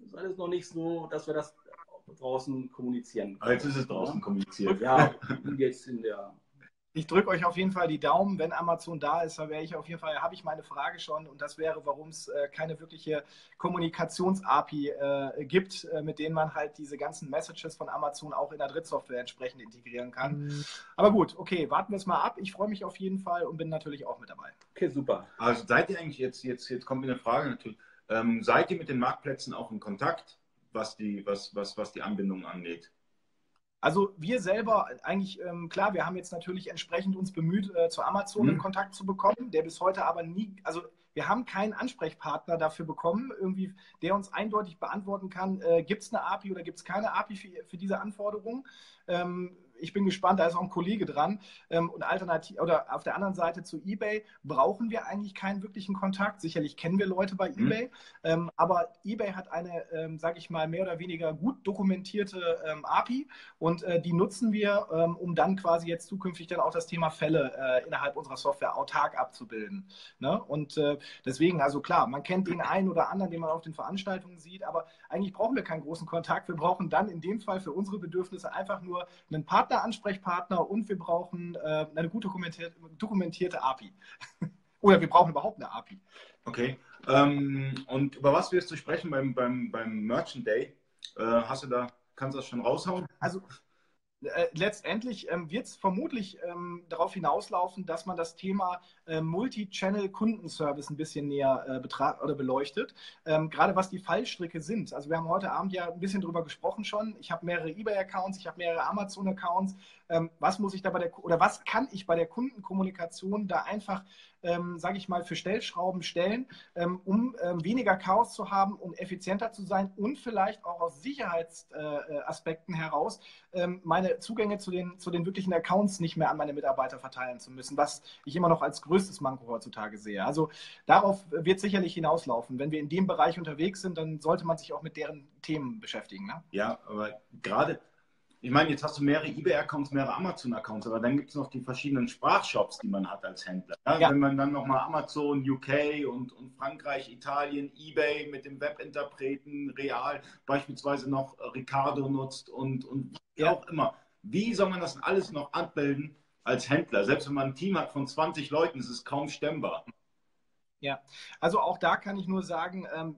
ist alles noch nicht so, dass wir das draußen kommunizieren können. Jetzt ist es draußen kommuniziert. Ja, jetzt in der. Ich drücke euch auf jeden Fall die Daumen, wenn Amazon da ist, da wäre ich auf jeden Fall, habe ich meine Frage schon und das wäre, warum es äh, keine wirkliche Kommunikations-API äh, gibt, äh, mit denen man halt diese ganzen Messages von Amazon auch in der Drittsoftware entsprechend integrieren kann. Mhm. Aber gut, okay, warten wir es mal ab. Ich freue mich auf jeden Fall und bin natürlich auch mit dabei. Okay, super. Also seid ihr eigentlich jetzt, jetzt, jetzt kommt mir eine Frage natürlich, ähm, seid ihr mit den Marktplätzen auch in Kontakt, was die, was, was, was die Anbindung angeht? Also wir selber eigentlich, ähm, klar, wir haben jetzt natürlich entsprechend uns bemüht, äh, zu Amazon mhm. in Kontakt zu bekommen, der bis heute aber nie, also wir haben keinen Ansprechpartner dafür bekommen, irgendwie, der uns eindeutig beantworten kann, äh, gibt es eine API oder gibt es keine API für, für diese Anforderungen. Ähm, ich bin gespannt, da ist auch ein Kollege dran. Ähm, und alternativ oder auf der anderen Seite zu eBay brauchen wir eigentlich keinen wirklichen Kontakt. Sicherlich kennen wir Leute bei mhm. eBay, ähm, aber eBay hat eine, ähm, sage ich mal, mehr oder weniger gut dokumentierte ähm, API und äh, die nutzen wir, um dann quasi jetzt zukünftig dann auch das Thema Fälle äh, innerhalb unserer Software autark abzubilden. Ne? Und äh, deswegen, also klar, man kennt den einen oder anderen, den man auf den Veranstaltungen sieht, aber eigentlich brauchen wir keinen großen Kontakt. Wir brauchen dann in dem Fall für unsere Bedürfnisse einfach nur einen Partner Partner-Ansprechpartner und wir brauchen äh, eine gut dokumentierte, dokumentierte API. Oder wir brauchen überhaupt eine API. Okay. Ähm, und über was wirst du sprechen beim, beim, beim Merchant Day? Äh, hast du da, kannst du das schon raushauen? Also äh, letztendlich ähm, wird es vermutlich ähm, darauf hinauslaufen, dass man das Thema äh, Multi-Channel-Kundenservice ein bisschen näher äh, oder beleuchtet. Ähm, gerade was die Fallstricke sind. Also wir haben heute Abend ja ein bisschen drüber gesprochen schon. Ich habe mehrere eBay-Accounts, ich habe mehrere Amazon-Accounts. Ähm, was muss ich da bei der oder was kann ich bei der Kundenkommunikation da einfach ähm, sage ich mal, für Stellschrauben stellen, ähm, um ähm, weniger Chaos zu haben, um effizienter zu sein und vielleicht auch aus Sicherheitsaspekten äh, heraus ähm, meine Zugänge zu den, zu den wirklichen Accounts nicht mehr an meine Mitarbeiter verteilen zu müssen, was ich immer noch als größtes Manko heutzutage sehe. Also darauf wird sicherlich hinauslaufen. Wenn wir in dem Bereich unterwegs sind, dann sollte man sich auch mit deren Themen beschäftigen. Ne? Ja, aber gerade ich meine, jetzt hast du mehrere eBay-Accounts, mehrere Amazon-Accounts, aber dann gibt es noch die verschiedenen Sprachshops, die man hat als Händler. Ja? Ja. Wenn man dann nochmal Amazon, UK und, und Frankreich, Italien, eBay mit dem Webinterpreten, Real beispielsweise noch Ricardo nutzt und, und wie ja. auch immer. Wie soll man das alles noch abbilden als Händler? Selbst wenn man ein Team hat von 20 Leuten, ist es kaum stemmbar. Ja, also auch da kann ich nur sagen, ähm,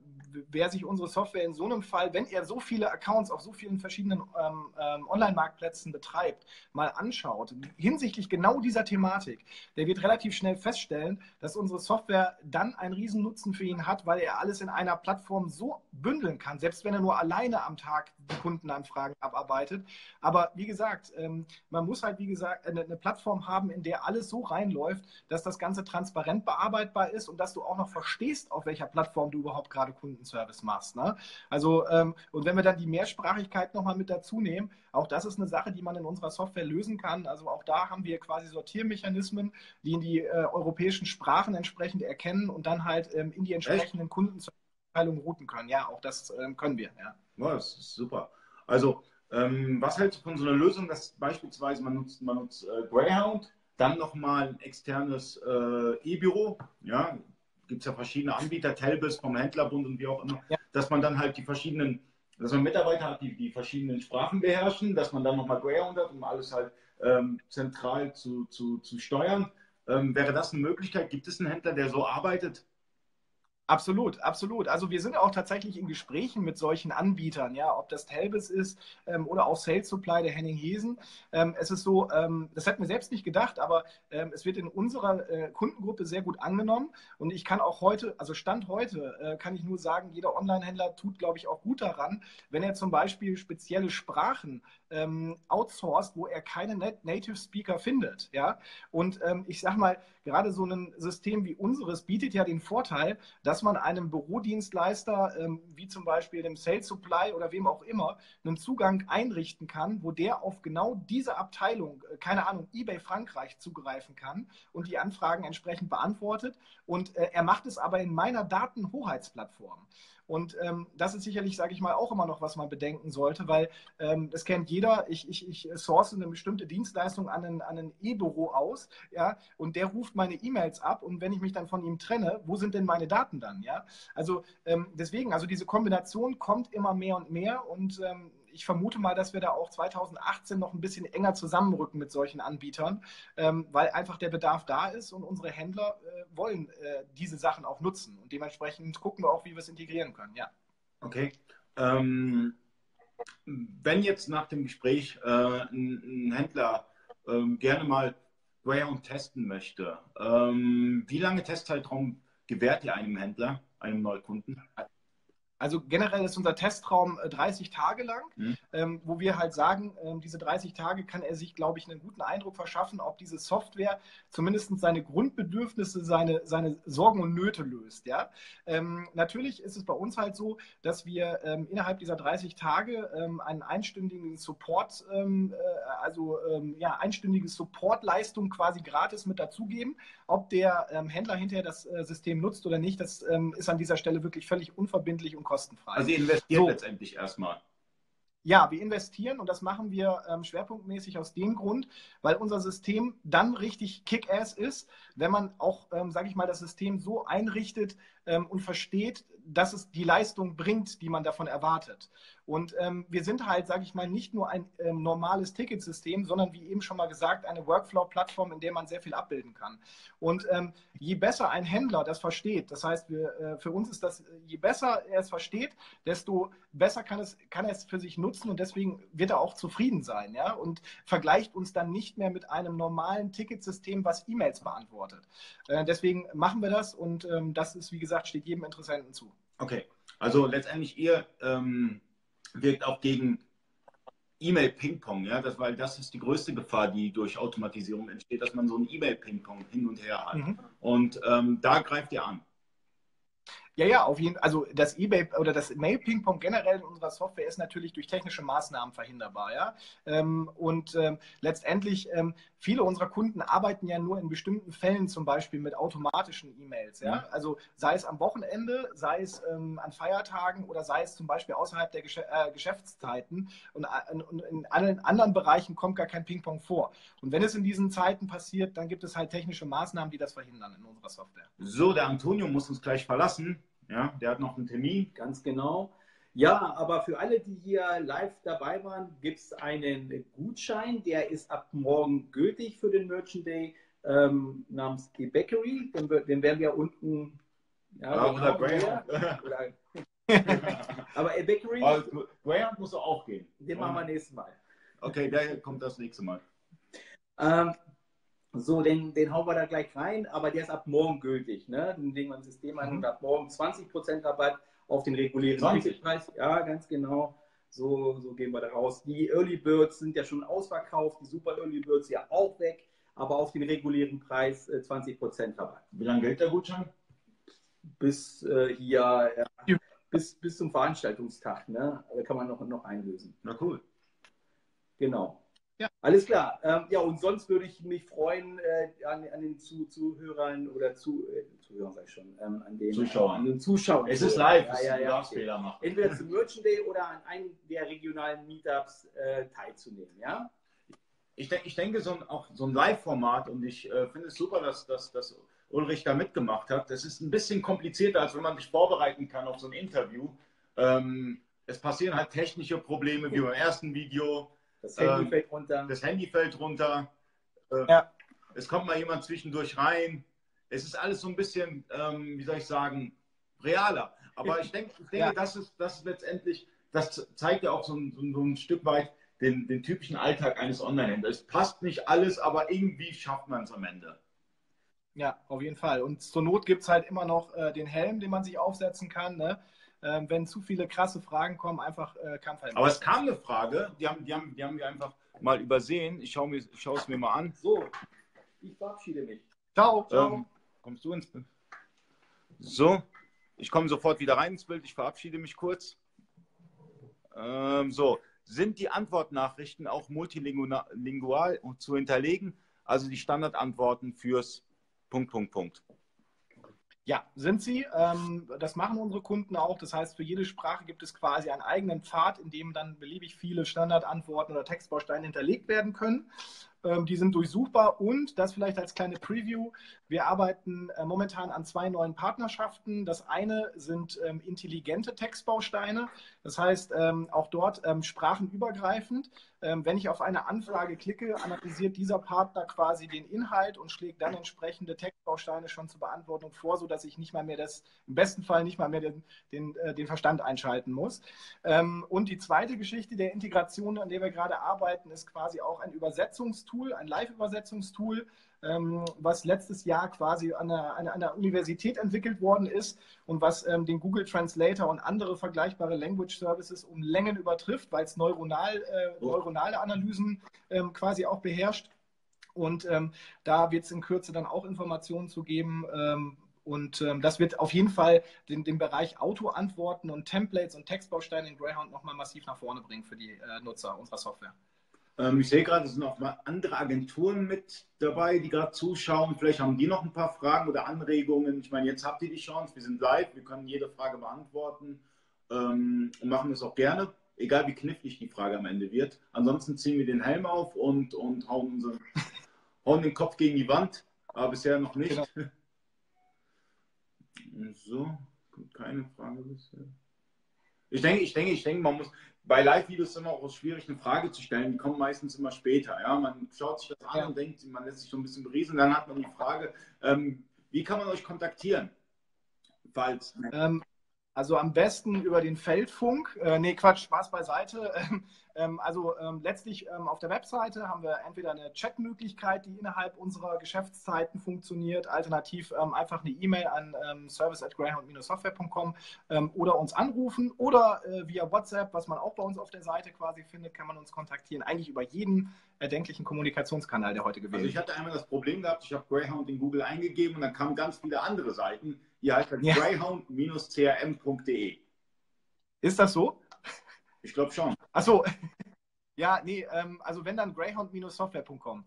wer sich unsere Software in so einem Fall, wenn er so viele Accounts auf so vielen verschiedenen ähm, ähm, Online-Marktplätzen betreibt, mal anschaut, hinsichtlich genau dieser Thematik, der wird relativ schnell feststellen, dass unsere Software dann einen Riesennutzen für ihn hat, weil er alles in einer Plattform so bündeln kann, selbst wenn er nur alleine am Tag die Kundenanfragen abarbeitet. Aber wie gesagt, ähm, man muss halt, wie gesagt, eine Plattform haben, in der alles so reinläuft, dass das Ganze transparent bearbeitbar ist und dass du auch noch verstehst, auf welcher Plattform du überhaupt gerade Kunden Kundenservice machst. Ne? Also, ähm, und wenn wir dann die Mehrsprachigkeit nochmal mit dazu nehmen, auch das ist eine Sache, die man in unserer Software lösen kann. Also auch da haben wir quasi Sortiermechanismen, die in die äh, europäischen Sprachen entsprechend erkennen und dann halt ähm, in die entsprechenden Kundenabteilungen routen können. Ja, auch das ähm, können wir. Ja. ja, das ist super. Also, ähm, was hältst du von so einer Lösung, dass beispielsweise man nutzt, man nutzt äh, Greyhound, dann nochmal ein externes äh, E-Büro, ja, gibt es ja verschiedene Anbieter, Telbis vom Händlerbund und wie auch immer, ja. dass man dann halt die verschiedenen dass man Mitarbeiter hat, die die verschiedenen Sprachen beherrschen, dass man dann nochmal Greyhound hat, um alles halt ähm, zentral zu, zu, zu steuern. Ähm, wäre das eine Möglichkeit? Gibt es einen Händler, der so arbeitet? Absolut, absolut. Also wir sind auch tatsächlich in Gesprächen mit solchen Anbietern, ja, ob das Telbis ist ähm, oder auch Sales Supply der Henning Hesen. Ähm, es ist so, ähm, das hätten wir selbst nicht gedacht, aber ähm, es wird in unserer äh, Kundengruppe sehr gut angenommen und ich kann auch heute, also Stand heute, äh, kann ich nur sagen, jeder Online-Händler tut, glaube ich, auch gut daran, wenn er zum Beispiel spezielle Sprachen ähm, outsourced, wo er keine Native Speaker findet, ja. Und ähm, ich sage mal, gerade so ein System wie unseres bietet ja den Vorteil, dass man einem Bürodienstleister, ähm, wie zum Beispiel dem Sales Supply oder wem auch immer, einen Zugang einrichten kann, wo der auf genau diese Abteilung, äh, keine Ahnung, eBay Frankreich zugreifen kann und die Anfragen entsprechend beantwortet. Und äh, er macht es aber in meiner Datenhoheitsplattform. Und ähm, das ist sicherlich, sage ich mal, auch immer noch, was man bedenken sollte, weil ähm, das kennt jeder. Ich, ich, ich source eine bestimmte Dienstleistung an ein, an ein E-Büro aus, ja, und der ruft meine E-Mails ab. Und wenn ich mich dann von ihm trenne, wo sind denn meine Daten dann, ja? Also ähm, deswegen, also diese Kombination kommt immer mehr und mehr und ähm, ich vermute mal, dass wir da auch 2018 noch ein bisschen enger zusammenrücken mit solchen Anbietern, ähm, weil einfach der Bedarf da ist und unsere Händler äh, wollen äh, diese Sachen auch nutzen. Und dementsprechend gucken wir auch, wie wir es integrieren können. Ja. Okay. Ähm, wenn jetzt nach dem Gespräch äh, ein, ein, Händler ähm, gerne mal Greyhound testen möchte, ähm, wie lange Testzeitraum gewährt ihr einem Händler, einem Neukunden? Also generell ist unser Testraum 30 äh, Tage lang, mhm. ähm, wo wir halt sagen, ähm, diese 30 Tage kann er sich, glaube ich, einen guten Eindruck verschaffen, ob diese Software zumindest seine Grundbedürfnisse, seine, seine Sorgen und Nöte löst. Ja? Ähm, natürlich ist es bei uns halt so, dass wir ähm, innerhalb dieser 30 Tage ähm, einen einstündigen Support, ähm, äh, also ja, einstündige Supportleistung quasi gratis mit dazugeben. Ob der Händler hinterher das äh, System nutzt oder nicht, das ist an dieser Stelle wirklich völlig unverbindlich und kostenfrei. Also ihr investiert so. letztendlich erstmal. Ja, wir investieren und das machen wir ähm, schwerpunktmäßig aus dem Grund, weil unser System dann richtig Kick-Ass ist, wenn man auch, ähm, sage ich mal, das System so einrichtet ähm, und versteht, dass es die Leistung bringt, die man davon erwartet. Und ähm, wir sind halt, sage ich mal, nicht nur ein ähm, normales Ticketsystem, sondern wie eben schon mal gesagt, eine Workflow-Plattform, in der man sehr viel abbilden kann. Und ähm, je besser ein Händler das versteht, das heißt, wir, äh, für uns ist das, je besser er es versteht, desto besser kann, es, kann er es für sich nutzen und deswegen wird er auch zufrieden sein. Ja? Und vergleicht uns dann nicht mehr mit einem normalen Ticketsystem, was E-Mails beantwortet. Äh, deswegen machen wir das und ähm, das ist, wie gesagt, steht jedem Interessenten zu. Okay, also letztendlich ihr ähm, wirkt auch gegen E-Mail-Ping-Pong, ja, das, weil das ist die größte Gefahr, die durch Automatisierung entsteht, dass man so ein E-Mail-Ping-Pong hin und her hat. Mhm. Und ähm, da greift ihr an. Ja, ja, auf jeden Fall. Also das eBay oder das Mail-Ping-Pong generell in unserer Software ist natürlich durch technische Maßnahmen verhinderbar. Ja? Ähm, und ähm, letztendlich, ähm, viele unserer Kunden arbeiten ja nur in bestimmten Fällen zum Beispiel mit automatischen E-Mails. Ja? Mhm. Also sei es am Wochenende, sei es an Feiertagen oder sei es zum Beispiel außerhalb der Gesch äh, Geschäftszeiten. Und, äh, und, in allen anderen Bereichen kommt gar kein Ping-Pong vor. Und wenn es in diesen Zeiten passiert, dann gibt es halt technische Maßnahmen, die das verhindern in unserer Software. So, der Antonio muss uns gleich verlassen. Ja, der hat noch einen Termin. Ganz genau. Ja, aber für alle, die hier live dabei waren, gibt es einen Gutschein, der ist ab morgen gültig für den Merchant Day ähm, namens The Bakery. Den, den, werden wir unten. Ja, ja oder Graham. aber A Bakery. Also, Graham muss auch gehen. Den machen wir nächstes Mal. Okay, der kommt das nächste Mal. Ähm, so, den, den hauen wir da gleich rein, aber der ist ab morgen gültig. Ne? Den legen wir im System ein mhm. und ab morgen 20% Rabatt auf den regulären Ticketpreis. Ja, ganz genau. So, so gehen wir da raus. Die Early Birds sind ja schon ausverkauft, die Super Early Birds ja auch weg, aber auf den regulären Preis äh, 20% Rabatt. Wie lange gilt der Gutschein? Bis äh, hier, äh, bis, bis zum Veranstaltungstag. Ne? Da kann man noch, noch einlösen. Na cool. Genau. Ja. Alles klar. Ähm, ja, und sonst würde ich mich freuen äh, an, an, den Zu Zuhörern oder zu, äh, Zuhörern sag ich schon, ähm, an den Zuschauern. An den Zuschauern. Es ist live, ja, ja, ja, okay. Fehler machen. Entweder zum Merchant Day oder an einem der regionalen Meetups äh, teilzunehmen, ja? Ich, denk, ich denke, so ein, auch so ein Live-Format und ich äh, finde es super, dass, dass, dass Ulrich da mitgemacht hat. Das ist ein bisschen komplizierter, als wenn man sich vorbereiten kann auf so ein Interview. Ähm, es passieren halt technische Probleme, wie beim ersten Video. Das Handy Ähm, fällt runter. Das Handy fällt runter. Äh, Ja. Es kommt mal jemand zwischendurch rein. Es ist alles so ein bisschen, ähm, wie soll ich sagen, realer. Aber ich denke, ich denke Ja. das, ist, das ist letztendlich, das zeigt ja auch so ein, so ein, so ein Stück weit den, den typischen Alltag eines Online-Händlers. Es passt nicht alles, aber irgendwie schafft man es am Ende. Ja, auf jeden Fall. Und zur Not gibt es halt immer noch äh, den Helm, den man sich aufsetzen kann. Ne? Ähm, wenn zu viele krasse Fragen kommen, einfach äh, Kampfhelm. Aber es kam eine Frage, die haben, die haben, die haben wir einfach mal übersehen. Ich schaue mir, ich schaue es mir mal an. So, ich verabschiede mich. Ciao, ciao. Ähm, kommst du ins Bild? So, ich komme sofort wieder rein ins Bild. Ich verabschiede mich kurz. Ähm, so, sind die Antwortnachrichten auch multilingual zu hinterlegen? Also die Standardantworten fürs Punkt, Punkt, Punkt. Ja, sind sie. Ähm, das machen unsere Kunden auch. Das heißt, für jede Sprache gibt es quasi einen eigenen Pfad, in dem dann beliebig viele Standardantworten oder Textbausteine hinterlegt werden können. Ähm, die sind durchsuchbar und das vielleicht als kleine Preview. Wir arbeiten äh, momentan an zwei neuen Partnerschaften. Das eine sind ähm, intelligente Textbausteine. Das heißt, ähm, auch dort ähm, sprachenübergreifend. Ähm, wenn ich auf eine Anfrage klicke, analysiert dieser Partner quasi den Inhalt und schlägt dann entsprechende Textbausteine schon zur Beantwortung vor, sodass ich nicht mal mehr das, im besten Fall nicht mal mehr den, den, äh, den Verstand einschalten muss. Ähm, und die zweite Geschichte der Integration, an der wir gerade arbeiten, ist quasi auch ein Übersetzungstool, ein Live-Übersetzungstool, ähm, was letztes Jahr quasi an einer, an einer Universität entwickelt worden ist und was ähm, den Google Translator und andere vergleichbare Language Services um Längen übertrifft, weil es neuronal, äh, Oh. neuronale Analysen ähm, quasi auch beherrscht. Und ähm, da wird es in Kürze dann auch Informationen zu geben. Ähm, und ähm, das wird auf jeden Fall den, den Bereich Auto-Antworten und Templates und Textbausteine in Greyhound nochmal massiv nach vorne bringen für die äh, Nutzer unserer Software. Ähm, ich sehe gerade, es sind auch mal andere Agenturen mit dabei, die gerade zuschauen. Vielleicht haben die noch ein paar Fragen oder Anregungen. Ich meine, jetzt habt ihr die Chance, wir sind live, wir können jede Frage beantworten ähm, und machen das auch gerne, egal wie knifflig die Frage am Ende wird. Ansonsten ziehen wir den Helm auf und, und hauen, unseren, hauen den Kopf gegen die Wand, aber bisher noch nicht. Genau. So, keine Frage bisher. Ich denke, ich denke, ich denke, man muss bei Live-Videos immer auch schwierig, eine Frage zu stellen. Die kommen meistens immer später. Ja? Man schaut sich das an Ja. und denkt, man lässt sich so ein bisschen berieseln. Dann hat man die Frage, ähm, wie kann man euch kontaktieren? Falls. Ähm, also am besten über den Feldfunk. Äh, nee, Quatsch, Spaß beiseite. Ähm, ähm, also ähm, letztlich ähm, auf der Webseite haben wir entweder eine Chatmöglichkeit, die innerhalb unserer Geschäftszeiten funktioniert, alternativ ähm, einfach eine E-Mail an ähm, service at greyhound-software.com ähm, oder uns anrufen oder äh, via WhatsApp, was man auch bei uns auf der Seite quasi findet, kann man uns kontaktieren. Eigentlich über jeden erdenklichen Kommunikationskanal, der heute gewählt Also ich wird. hatte einmal das Problem gehabt, ich habe Greyhound in Google eingegeben und dann kamen ganz viele andere Seiten. Heißt halt Ja. greyhound-crm.de. Ist das so? Ich glaube schon. Achso. Ja, nee, ähm, also wenn dann greyhound-software.com.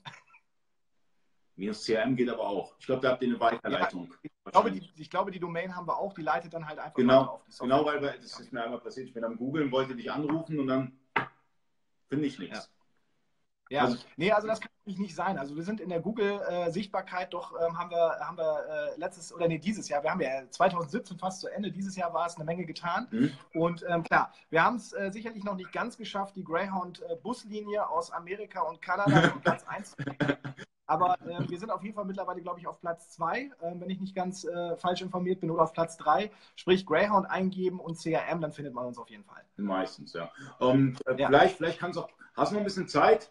Minus CRM geht aber auch. Ich glaube, da habt ihr eine Weiterleitung. Ich glaube, die, ich glaube, die Domain haben wir auch, die leitet dann halt einfach Genau, auf die Software. Genau, weil weil das ist mir einmal passiert. Ich bin am Googlen, wollte dich anrufen und dann finde ich nichts. Ja, Also- nee, also das kann eigentlich nicht sein. Also wir sind in der Google-Sichtbarkeit doch, ähm, haben wir, haben wir äh, letztes, oder nee, dieses Jahr, wir haben ja 2017 fast zu Ende, dieses Jahr war es eine Menge getan. Mhm. Und ähm, klar, wir haben es äh, sicherlich noch nicht ganz geschafft, die Greyhound-Buslinie aus Amerika und Kanada auf Platz 1 zu bringen. Aber äh, wir sind auf jeden Fall mittlerweile, glaube ich, auf Platz 2, äh, wenn ich nicht ganz äh, falsch informiert bin, oder auf Platz 3. Sprich, Greyhound eingeben und CRM, dann findet man uns auf jeden Fall. Meistens, ja. Und äh, Ja. vielleicht, vielleicht kannst du auch. Hast du noch ein bisschen Zeit?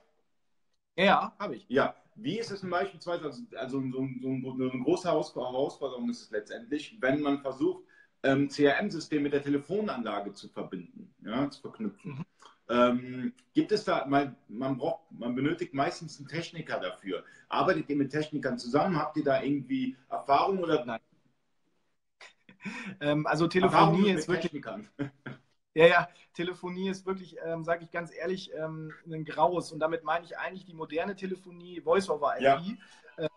Ja, habe ich. Ja. Wie ist es denn beispielsweise, also, also so, so, so eine große Heraus- Herausforderung ist es letztendlich, wenn man versucht, ähm, CRM-System mit der Telefonanlage zu verbinden, ja, zu verknüpfen. Mhm. Ähm, gibt es da, man, man braucht, man benötigt meistens einen Techniker dafür. Arbeitet ihr mit Technikern zusammen? Habt ihr da irgendwie Erfahrung oder Nein. Ähm, also Telefonie ist wirklich Technikern? Ja, ja, Telefonie ist wirklich, ähm, sage ich ganz ehrlich, ähm, ein graues. Und damit meine ich eigentlich die moderne Telefonie, Voice-over-IP. Ja. Ähm,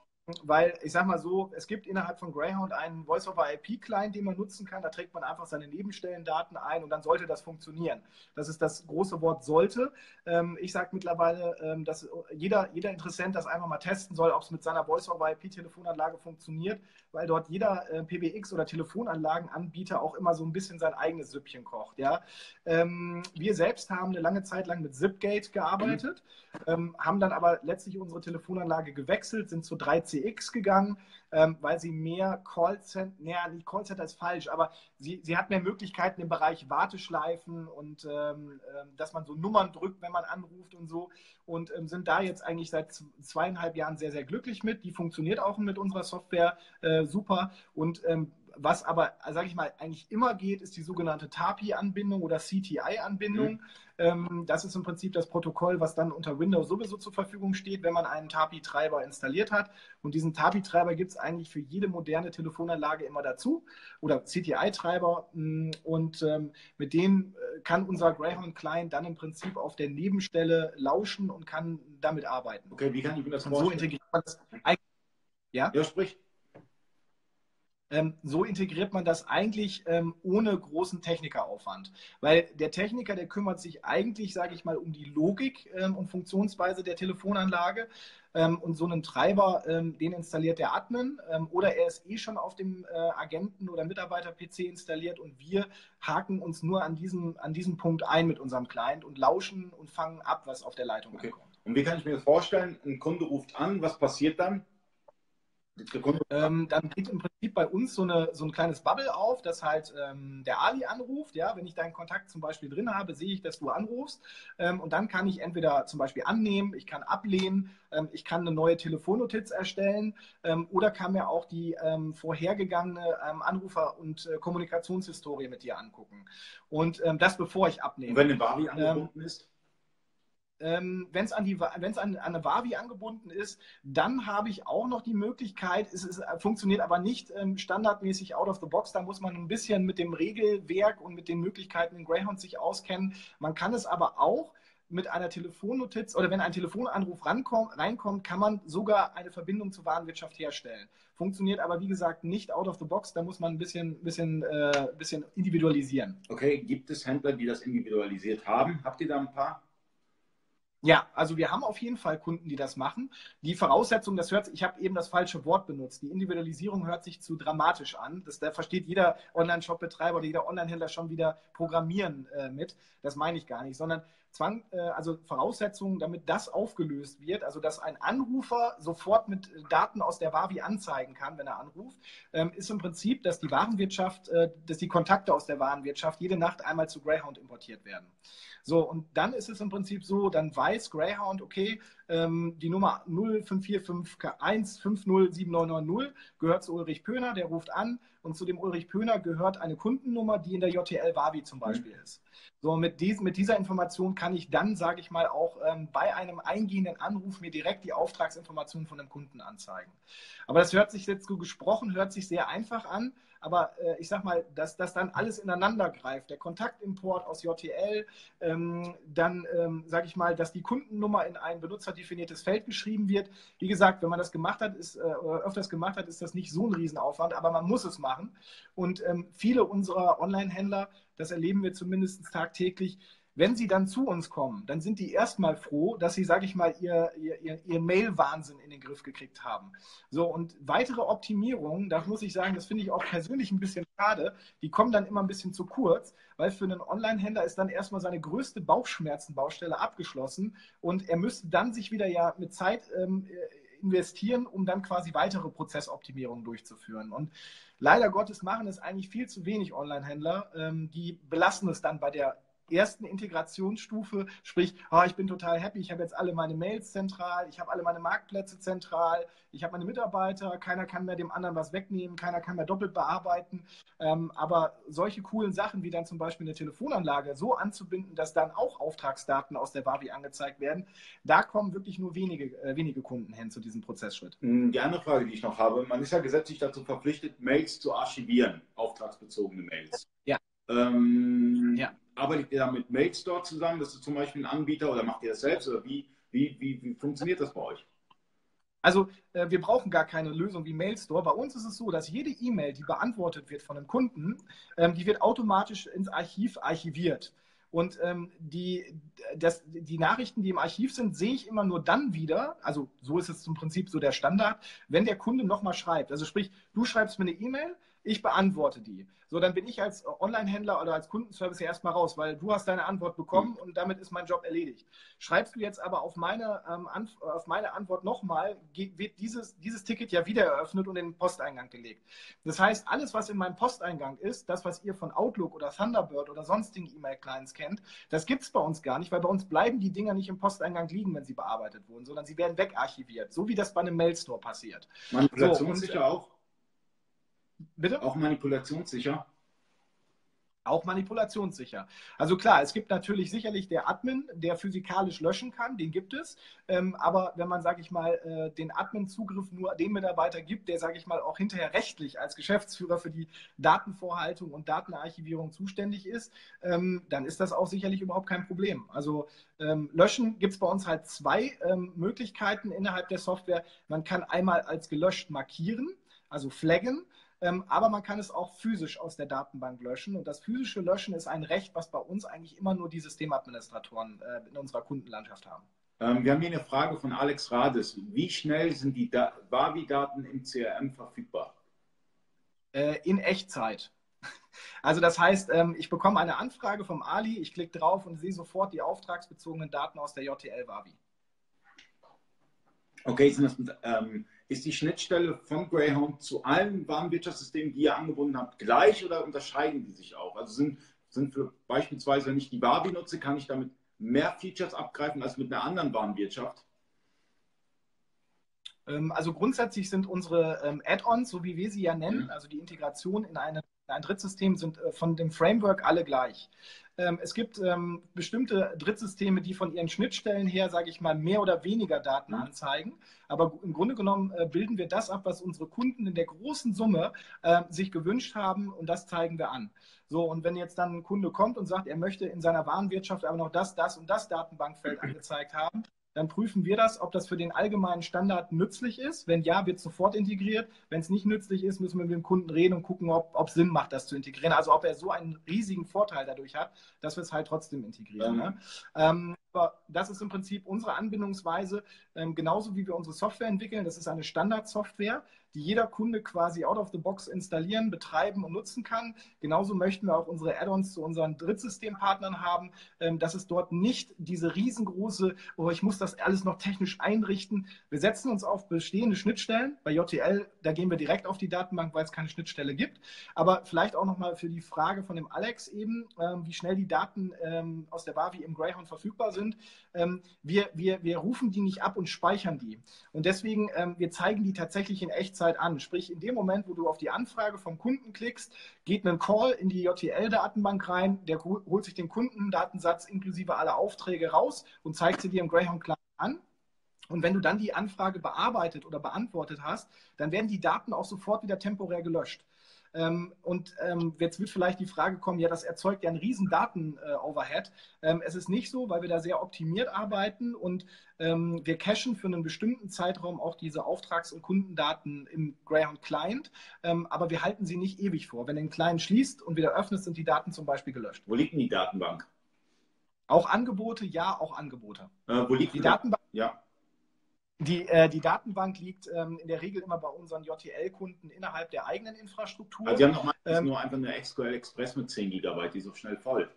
weil ich sage mal so, es gibt innerhalb von Greyhound einen Voice-over-IP-Client, den man nutzen kann. Da trägt man einfach seine Nebenstellendaten ein und dann sollte das funktionieren. Das ist das große Wort sollte. Ähm, ich sage mittlerweile, ähm, dass jeder, jeder Interessent das einfach mal testen soll, ob es mit seiner Voice-over-IP-Telefonanlage funktioniert. Weil dort jeder äh, PBX oder Telefonanlagenanbieter auch immer so ein bisschen sein eigenes Süppchen kocht. Ja? Ähm, wir selbst haben eine lange Zeit lang mit Zipgate gearbeitet, mhm. ähm, haben dann aber letztlich unsere Telefonanlage gewechselt, sind zu 3CX gegangen, ähm, weil sie mehr Callcenter, naja, nicht Callcenter ist falsch, aber sie, sie hat mehr Möglichkeiten im Bereich Warteschleifen und ähm, ähm, dass man so Nummern drückt, wenn man anruft und so und ähm, sind da jetzt eigentlich seit zweieinhalb Jahren sehr, sehr glücklich mit. Die funktioniert auch mit unserer Software äh, super und ähm, was aber, sage ich mal, eigentlich immer geht, ist die sogenannte TAPI-Anbindung oder CTI-Anbindung. Mhm. Ähm, das ist im Prinzip das Protokoll, was dann unter Windows sowieso zur Verfügung steht, wenn man einen TAPI-Treiber installiert hat. Und diesen TAPI-Treiber gibt es eigentlich für jede moderne Telefonanlage immer dazu oder CTI-Treiber. Mm, und ähm, mit denen äh, kann unser Greyhound-Client dann im Prinzip auf der Nebenstelle lauschen und kann damit arbeiten. Okay, wie kann ich mir das vorstellen? So integriert man das ja? Ja, sprich. Ähm, so integriert man das eigentlich ähm, ohne großen Technikeraufwand. Weil der Techniker, der kümmert sich eigentlich, sage ich mal, um die Logik ähm, und Funktionsweise der Telefonanlage. Und so einen Treiber, den installiert der Admin oder er ist eh schon auf dem äh, Agenten- oder Mitarbeiter-PC installiert und wir haken uns nur an diesem, an diesem Punkt ein mit unserem Client und lauschen und fangen ab, was auf der Leitung okay. ankommt. Und wie kann ich mir das vorstellen? Ein Kunde ruft an, was passiert dann? Ähm, dann geht im Prinzip bei uns so, eine, so ein kleines Bubble auf, dass halt ähm, der Ali anruft. Ja, wenn ich deinen Kontakt zum Beispiel drin habe, sehe ich, dass du anrufst. Ähm, und dann kann ich entweder zum Beispiel annehmen, ich kann ablehnen, ähm, ich kann eine neue Telefonnotiz erstellen ähm, oder kann mir auch die ähm, vorhergegangene Anrufer- und äh, Kommunikationshistorie mit dir angucken. Und das bevor ich abnehme. Und wenn eine Barbie angebunden ist? Ähm, wenn es an, die, wenn's an, an eine Wavi angebunden ist, dann habe ich auch noch die Möglichkeit, es ist, funktioniert aber nicht ähm, standardmäßig out of the box, da muss man ein bisschen mit dem Regelwerk und mit den Möglichkeiten in Greyhound sich auskennen. Man kann es aber auch mit einer Telefonnotiz oder wenn ein Telefonanruf reinkommt, kann man sogar eine Verbindung zur Warenwirtschaft herstellen. Funktioniert aber, wie gesagt, nicht out of the box. Da muss man ein bisschen, bisschen, äh, bisschen individualisieren. Okay, gibt es Händler, die das individualisiert haben? Habt ihr da ein paar? Ja, also wir haben auf jeden Fall Kunden, die das machen. Die Voraussetzung, das hört, ich habe eben das falsche Wort benutzt. Die Individualisierung hört sich zu dramatisch an. Das, da versteht jeder Online-Shop-Betreiber oder jeder Online-Händler schon wieder Programmieren äh, mit. Das meine ich gar nicht, sondern Zwang, äh, also Voraussetzungen, damit das aufgelöst wird, also dass ein Anrufer sofort mit Daten aus der Wavi anzeigen kann, wenn er anruft, ähm, ist im Prinzip, dass die Warenwirtschaft, äh, dass die Kontakte aus der Warenwirtschaft jede Nacht einmal zu Greyhound importiert werden. So, und dann ist es im Prinzip so, dann weiß Greyhound, okay, ähm, die Nummer 0545150790 gehört zu Ulrich Pöhner, der ruft an und zu dem Ulrich Pöhner gehört eine Kundennummer, die in der JTL Wavi zum Beispiel mhm. ist. So, mit, dies, mit dieser Information kann ich dann, sage ich mal, auch ähm, bei einem eingehenden Anruf mir direkt die Auftragsinformationen von dem Kunden anzeigen. Aber das hört sich jetzt so gesprochen, hört sich sehr einfach an. Aber äh, ich sag mal, dass das dann alles ineinander greift. Der Kontaktimport aus JTL, ähm, dann ähm, sage ich mal, dass die Kundennummer in ein benutzerdefiniertes Feld geschrieben wird. Wie gesagt, wenn man das gemacht hat, ist, äh, öfters gemacht hat, ist das nicht so ein Riesenaufwand, aber man muss es machen. Und ähm, viele unserer Online-Händler, das erleben wir zumindest tagtäglich, wenn sie dann zu uns kommen, dann sind die erstmal froh, dass sie, sage ich mal, ihr, ihr, ihr Mail-Wahnsinn in den Griff gekriegt haben. So, und weitere Optimierungen, da muss ich sagen, das finde ich auch persönlich ein bisschen schade, die kommen dann immer ein bisschen zu kurz, weil für einen Online-Händler ist dann erstmal seine größte Bauchschmerzenbaustelle abgeschlossen und er müsste dann sich wieder ja mit Zeit ähm, investieren, um dann quasi weitere Prozessoptimierungen durchzuführen. Und leider Gottes machen es eigentlich viel zu wenig Online-Händler. Ähm, die belassen es dann bei der ersten Integrationsstufe, sprich, oh, ich bin total happy, ich habe jetzt alle meine Mails zentral, ich habe alle meine Marktplätze zentral, ich habe meine Mitarbeiter, keiner kann mehr dem anderen was wegnehmen, keiner kann mehr doppelt bearbeiten. Ähm, aber solche coolen Sachen wie dann zum Beispiel eine Telefonanlage so anzubinden, dass dann auch Auftragsdaten aus der Wavi angezeigt werden, da kommen wirklich nur wenige, äh, wenige Kunden hin zu diesem Prozessschritt. Hm, die andere Frage, die ich noch habe, man ist ja gesetzlich dazu verpflichtet, Mails zu archivieren, auftragsbezogene Mails. Ja. Ähm, ja arbeitet ihr da mit Mailstore zusammen? Das ist zum Beispiel ein Anbieter oder macht ihr das selbst? Oder wie, wie, wie, wie funktioniert das bei euch? Also äh, wir brauchen gar keine Lösung wie Mailstore. Bei uns ist es so, dass jede E-Mail, die beantwortet wird von einem Kunden, ähm, die wird automatisch ins Archiv archiviert. Und ähm, die, das, die Nachrichten, die im Archiv sind, sehe ich immer nur dann wieder, also so ist es zum Prinzip so der Standard, wenn der Kunde nochmal schreibt. Also sprich, du schreibst mir eine E-Mail, ich beantworte die. So, dann bin ich als Online-Händler oder als Kundenservice ja erstmal raus, weil du hast deine Antwort bekommen und damit ist mein Job erledigt. Schreibst du jetzt aber auf meine, ähm, auf meine Antwort nochmal, wird dieses, dieses Ticket ja wieder eröffnet und in den Posteingang gelegt. Das heißt, alles, was in meinem Posteingang ist, das, was ihr von Outlook oder Thunderbird oder sonstigen E-Mail-Clients kennt, das gibt es bei uns gar nicht, weil bei uns bleiben die Dinger nicht im Posteingang liegen, wenn sie bearbeitet wurden, sondern sie werden wegarchiviert, so wie das bei einem Mailstore passiert. Manipulationssicher so, auch? Bitte? Auch manipulationssicher? Auch manipulationssicher. Also klar, es gibt natürlich sicherlich der Admin, der physikalisch löschen kann, den gibt es. Ähm, aber wenn man, sage ich mal, äh, den Admin-Zugriff nur dem Mitarbeiter gibt, der, sage ich mal, auch hinterher rechtlich als Geschäftsführer für die Datenvorhaltung und Datenarchivierung zuständig ist, ähm, dann ist das auch sicherlich überhaupt kein Problem. Also ähm, löschen gibt es bei uns halt zwei ähm, Möglichkeiten innerhalb der Software. Man kann einmal als gelöscht markieren, also flaggen. Ähm, aber man kann es auch physisch aus der Datenbank löschen. Und das physische Löschen ist ein Recht, was bei uns eigentlich immer nur die Systemadministratoren äh, in unserer Kundenlandschaft haben. Ähm, wir haben hier eine Frage von Alex Rades. Wie schnell sind die da Wavi-Daten im CRM verfügbar? Äh, in Echtzeit. Also das heißt, ähm, ich bekomme eine Anfrage vom Ali, ich klicke drauf und sehe sofort die auftragsbezogenen Daten aus der JTL Wavi. Okay, sind das ähm, ist die Schnittstelle von Greyhound zu allen Warenwirtschaftssystemen, die ihr angebunden habt, gleich oder unterscheiden die sich auch? Also sind, sind für beispielsweise, wenn ich die Barbie nutze, kann ich damit mehr Features abgreifen als mit einer anderen Warenwirtschaft? Ähm, also grundsätzlich sind unsere ähm, Add-ons, so wie wir sie ja nennen, also die Integration in eine ein Drittsystem sind äh, von dem Framework alle gleich. Ähm, es gibt ähm, bestimmte Drittsysteme, die von ihren Schnittstellen her, sage ich mal, mehr oder weniger Daten mhm. anzeigen. Aber im Grunde genommen äh, bilden wir das ab, was unsere Kunden in der großen Summe äh, sich gewünscht haben und das zeigen wir an. So, und wenn jetzt dann ein Kunde kommt und sagt, er möchte in seiner Warenwirtschaft aber noch das, das und das Datenbankfeld angezeigt haben, dann prüfen wir das, ob das für den allgemeinen Standard nützlich ist. Wenn ja, wird sofort integriert. Wenn es nicht nützlich ist, müssen wir mit dem Kunden reden und gucken, ob es Sinn macht, das zu integrieren. Also ob er so einen riesigen Vorteil dadurch hat, dass wir es halt trotzdem integrieren. Mhm. Ne? Ähm, aber das ist im Prinzip unsere Anbindungsweise, ähm, genauso wie wir unsere Software entwickeln. Das ist eine Standardsoftware, die jeder Kunde quasi out of the box installieren, betreiben und nutzen kann. Genauso möchten wir auch unsere Add-ons zu unseren Drittsystempartnern haben, ähm, dass es dort nicht diese riesengroße, oh, ich muss das alles noch technisch einrichten. Wir setzen uns auf bestehende Schnittstellen. Bei JTL, da gehen wir direkt auf die Datenbank, weil es keine Schnittstelle gibt. Aber vielleicht auch nochmal für die Frage von dem Alex eben, ähm, wie schnell die Daten ähm, aus der Wavi im Greyhound verfügbar sind. Wir, wir, wir rufen die nicht ab und speichern die. Und deswegen, wir zeigen die tatsächlich in Echtzeit an. Sprich, in dem Moment, wo du auf die Anfrage vom Kunden klickst, geht ein Call in die JTL-Datenbank rein, der holt sich den Kundendatensatz inklusive aller Aufträge raus und zeigt sie dir im Greyhound Client an. Und wenn du dann die Anfrage bearbeitet oder beantwortet hast, dann werden die Daten auch sofort wieder temporär gelöscht. Ähm, und ähm, jetzt wird vielleicht die Frage kommen, ja, das erzeugt ja einen riesen Daten-Overhead. Ähm, es ist nicht so, weil wir da sehr optimiert arbeiten und wir cachen für einen bestimmten Zeitraum auch diese Auftrags- und Kundendaten im Greyhound Client, aber wir halten sie nicht ewig vor. Wenn du den Client schließt und wieder öffnest, sind die Daten zum Beispiel gelöscht. Wo liegt denn die Datenbank? Auch Angebote, ja, auch Angebote. Äh, wo liegt die Datenbank? Ja. Die, äh, die Datenbank liegt ähm, in der Regel immer bei unseren JTL-Kunden innerhalb der eigenen Infrastruktur. Also, Sie haben noch ähm, nur einfach eine SQL Express mit 10 GB, die ist so schnell voll.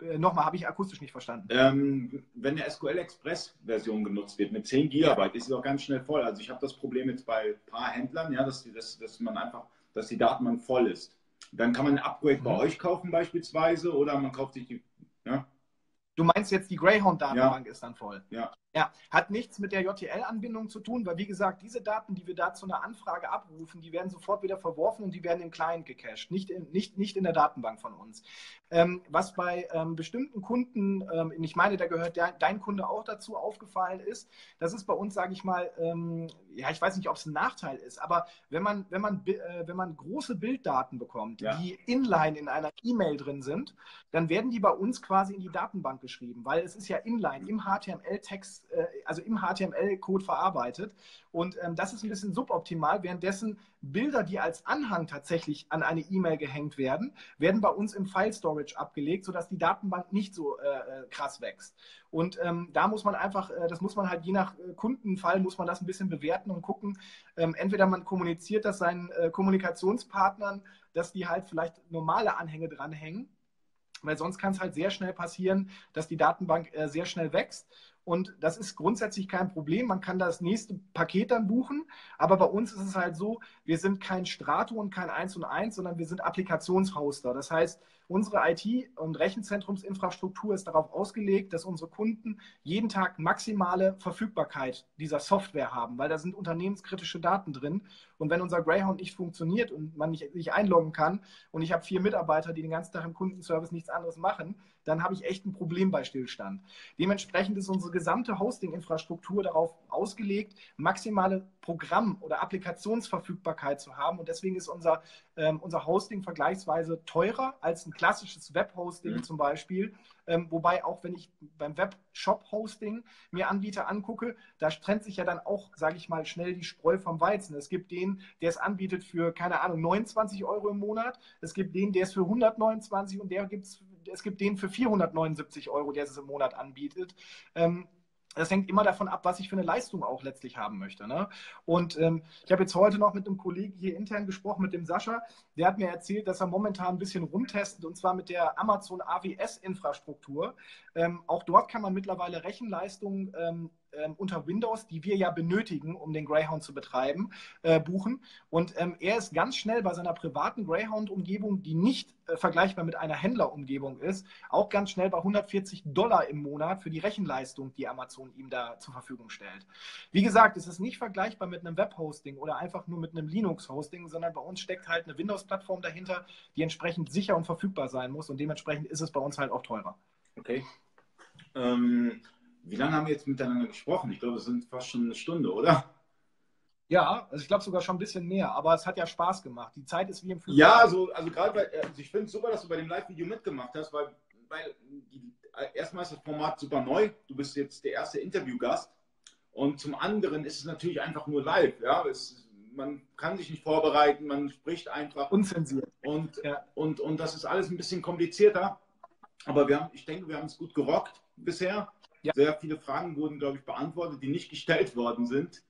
Äh, Nochmal, habe ich akustisch nicht verstanden. Ähm, wenn eine SQL Express-Version genutzt wird mit 10 GB, ja. ist sie auch ganz schnell voll. Also ich habe das Problem jetzt bei ein paar Händlern, ja, dass, die, dass, dass man einfach, dass die Datenbank voll ist. Dann kann man ein Upgrade mhm. bei euch kaufen beispielsweise oder man kauft sich die. Ja? Du meinst jetzt, die Greyhound-Datenbank ja. ist dann voll? Ja. Ja, hat nichts mit der JTL-Anbindung zu tun, weil wie gesagt, diese Daten, die wir da zu einer Anfrage abrufen, die werden sofort wieder verworfen und die werden im Client gecached, nicht in, nicht, nicht in der Datenbank von uns. Ähm, was bei ähm, bestimmten Kunden, ähm, ich meine, da gehört der, dein Kunde auch dazu, aufgefallen ist, das ist bei uns, sage ich mal, ähm, ja, ich weiß nicht, ob es ein Nachteil ist, aber wenn man, wenn man, äh, wenn man große Bilddaten bekommt, ja. die inline in einer E-Mail drin sind, dann werden die bei uns quasi in die Datenbank geschrieben, weil es ist ja inline im HTML-Text also im HTML-Code verarbeitet. Und ähm, das ist ein bisschen suboptimal. Währenddessen Bilder, die als Anhang tatsächlich an eine E-Mail gehängt werden, werden bei uns im File Storage abgelegt, sodass die Datenbank nicht so äh, äh krass wächst. Und ähm, da muss man einfach, äh, das muss man halt je nach äh, Kundenfall, muss man das ein bisschen bewerten und gucken. Ähm, entweder man kommuniziert das seinen äh, Kommunikationspartnern, dass die halt vielleicht normale Anhänge dranhängen weil sonst kann es halt sehr schnell passieren, dass die Datenbank äh, sehr schnell wächst. Und das ist grundsätzlich kein Problem. Man kann das nächste Paket dann buchen. Aber bei uns ist es halt so, wir sind kein Strato und kein 1 und 1, sondern wir sind Applikationshoster. Das heißt, Unsere IT- und Rechenzentrumsinfrastruktur ist darauf ausgelegt, dass unsere Kunden jeden Tag maximale Verfügbarkeit dieser Software haben, weil da sind unternehmenskritische Daten drin. Und wenn unser Greyhound nicht funktioniert und man nicht, nicht einloggen kann und ich habe vier Mitarbeiter, die den ganzen Tag im Kundenservice nichts anderes machen, dann habe ich echt ein Problem bei Stillstand. Dementsprechend ist unsere gesamte Hosting-Infrastruktur darauf ausgelegt, maximale Programm- oder Applikationsverfügbarkeit zu haben. Und deswegen ist unser, ähm, unser Hosting vergleichsweise teurer als ein klassisches Web-Hosting mhm. zum Beispiel. Ähm, wobei auch wenn ich beim Web-Shop-Hosting mir Anbieter angucke, da trennt sich ja dann auch, sage ich mal, schnell die Spreu vom Weizen. Es gibt den, der es anbietet für, keine Ahnung, 29 Euro im Monat. Es gibt den, der es für 129 und der gibt's, es gibt den für 479 Euro, der es im Monat anbietet. Ähm, das hängt immer davon ab, was ich für eine Leistung auch letztlich haben möchte. Ne? Und ähm, ich habe jetzt heute noch mit einem Kollegen hier intern gesprochen, mit dem Sascha. Der hat mir erzählt, dass er momentan ein bisschen rumtestet und zwar mit der Amazon AWS-Infrastruktur. Ähm, auch dort kann man mittlerweile Rechenleistungen ähm, ähm, unter Windows, die wir ja benötigen, um den Greyhound zu betreiben, äh, buchen. Und ähm, er ist ganz schnell bei seiner privaten Greyhound-Umgebung, die nicht äh, vergleichbar mit einer Händlerumgebung ist, auch ganz schnell bei 140 Dollar im Monat für die Rechenleistung, die Amazon ihm da zur Verfügung stellt. Wie gesagt, es ist nicht vergleichbar mit einem Web-Hosting oder einfach nur mit einem Linux-Hosting, sondern bei uns steckt halt eine Windows-Plattform dahinter, die entsprechend sicher und verfügbar sein muss. Und dementsprechend ist es bei uns halt auch teurer. Okay. Ähm, wie lange haben wir jetzt miteinander gesprochen? Ich glaube, es sind fast schon eine Stunde, oder? Ja, also ich glaube sogar schon ein bisschen mehr, aber es hat ja Spaß gemacht. Die Zeit ist wie im Flug. Ja, also, also gerade bei, also ich finde es super, dass du bei dem Live-Video mitgemacht hast, weil, weil die, erstmal ist das Format super neu. Du bist jetzt der erste Interviewgast. Und zum anderen ist es natürlich einfach nur live. Ja? Es, man kann sich nicht vorbereiten, man spricht einfach. Unzensiert. Und, ja. und, und das ist alles ein bisschen komplizierter. Aber wir haben, ich denke, wir haben es gut gerockt bisher. Ja. Sehr viele Fragen wurden, glaube ich, beantwortet, die nicht gestellt worden sind.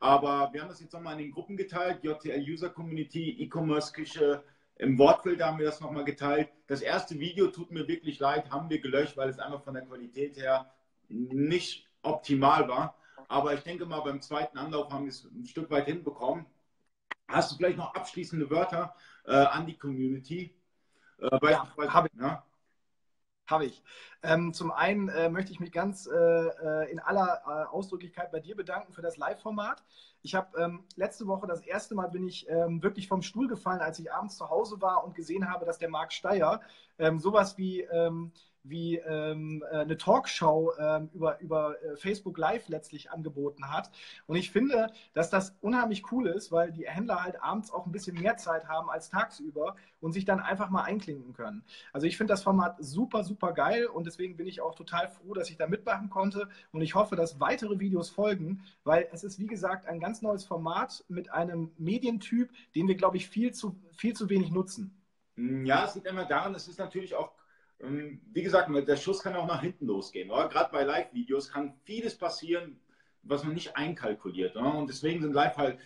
Aber wir haben das jetzt nochmal in den Gruppen geteilt, JTL User Community, E-Commerce Küche, im Wortfilter haben wir das nochmal geteilt. Das erste Video tut mir wirklich leid, haben wir gelöscht, weil es einfach von der Qualität her nicht optimal war. Aber ich denke mal, beim zweiten Anlauf haben wir es ein Stück weit hinbekommen. Hast du vielleicht noch abschließende Wörter äh, an die Community? Äh, ja, habe ich. Ja? Habe ich. Ähm, zum einen äh, möchte ich mich ganz äh, äh, in aller äh, Ausdrücklichkeit bei dir bedanken für das Live-Format. Ich habe ähm, letzte Woche das erste Mal bin ich ähm, wirklich vom Stuhl gefallen, als ich abends zu Hause war und gesehen habe, dass der Marc Steyer ähm, sowas wie ähm, wie ähm, äh, eine Talkshow ähm, über, über äh, Facebook Live letztlich angeboten hat. Und ich finde, dass das unheimlich cool ist, weil die Händler halt abends auch ein bisschen mehr Zeit haben als tagsüber und sich dann einfach mal einklinken können. Also ich finde das Format super, super geil und deswegen bin ich auch total froh, dass ich da mitmachen konnte und ich hoffe, dass weitere Videos folgen, weil es ist, wie gesagt, ein ganz neues Format mit einem Medientyp, den wir, glaube ich, viel zu, viel zu wenig nutzen. Ja, es liegt immer daran, es ist natürlich auch wie gesagt, der Schuss kann auch nach hinten losgehen. Gerade bei Live-Videos kann vieles passieren, was man nicht einkalkuliert. Und deswegen sind Live halt,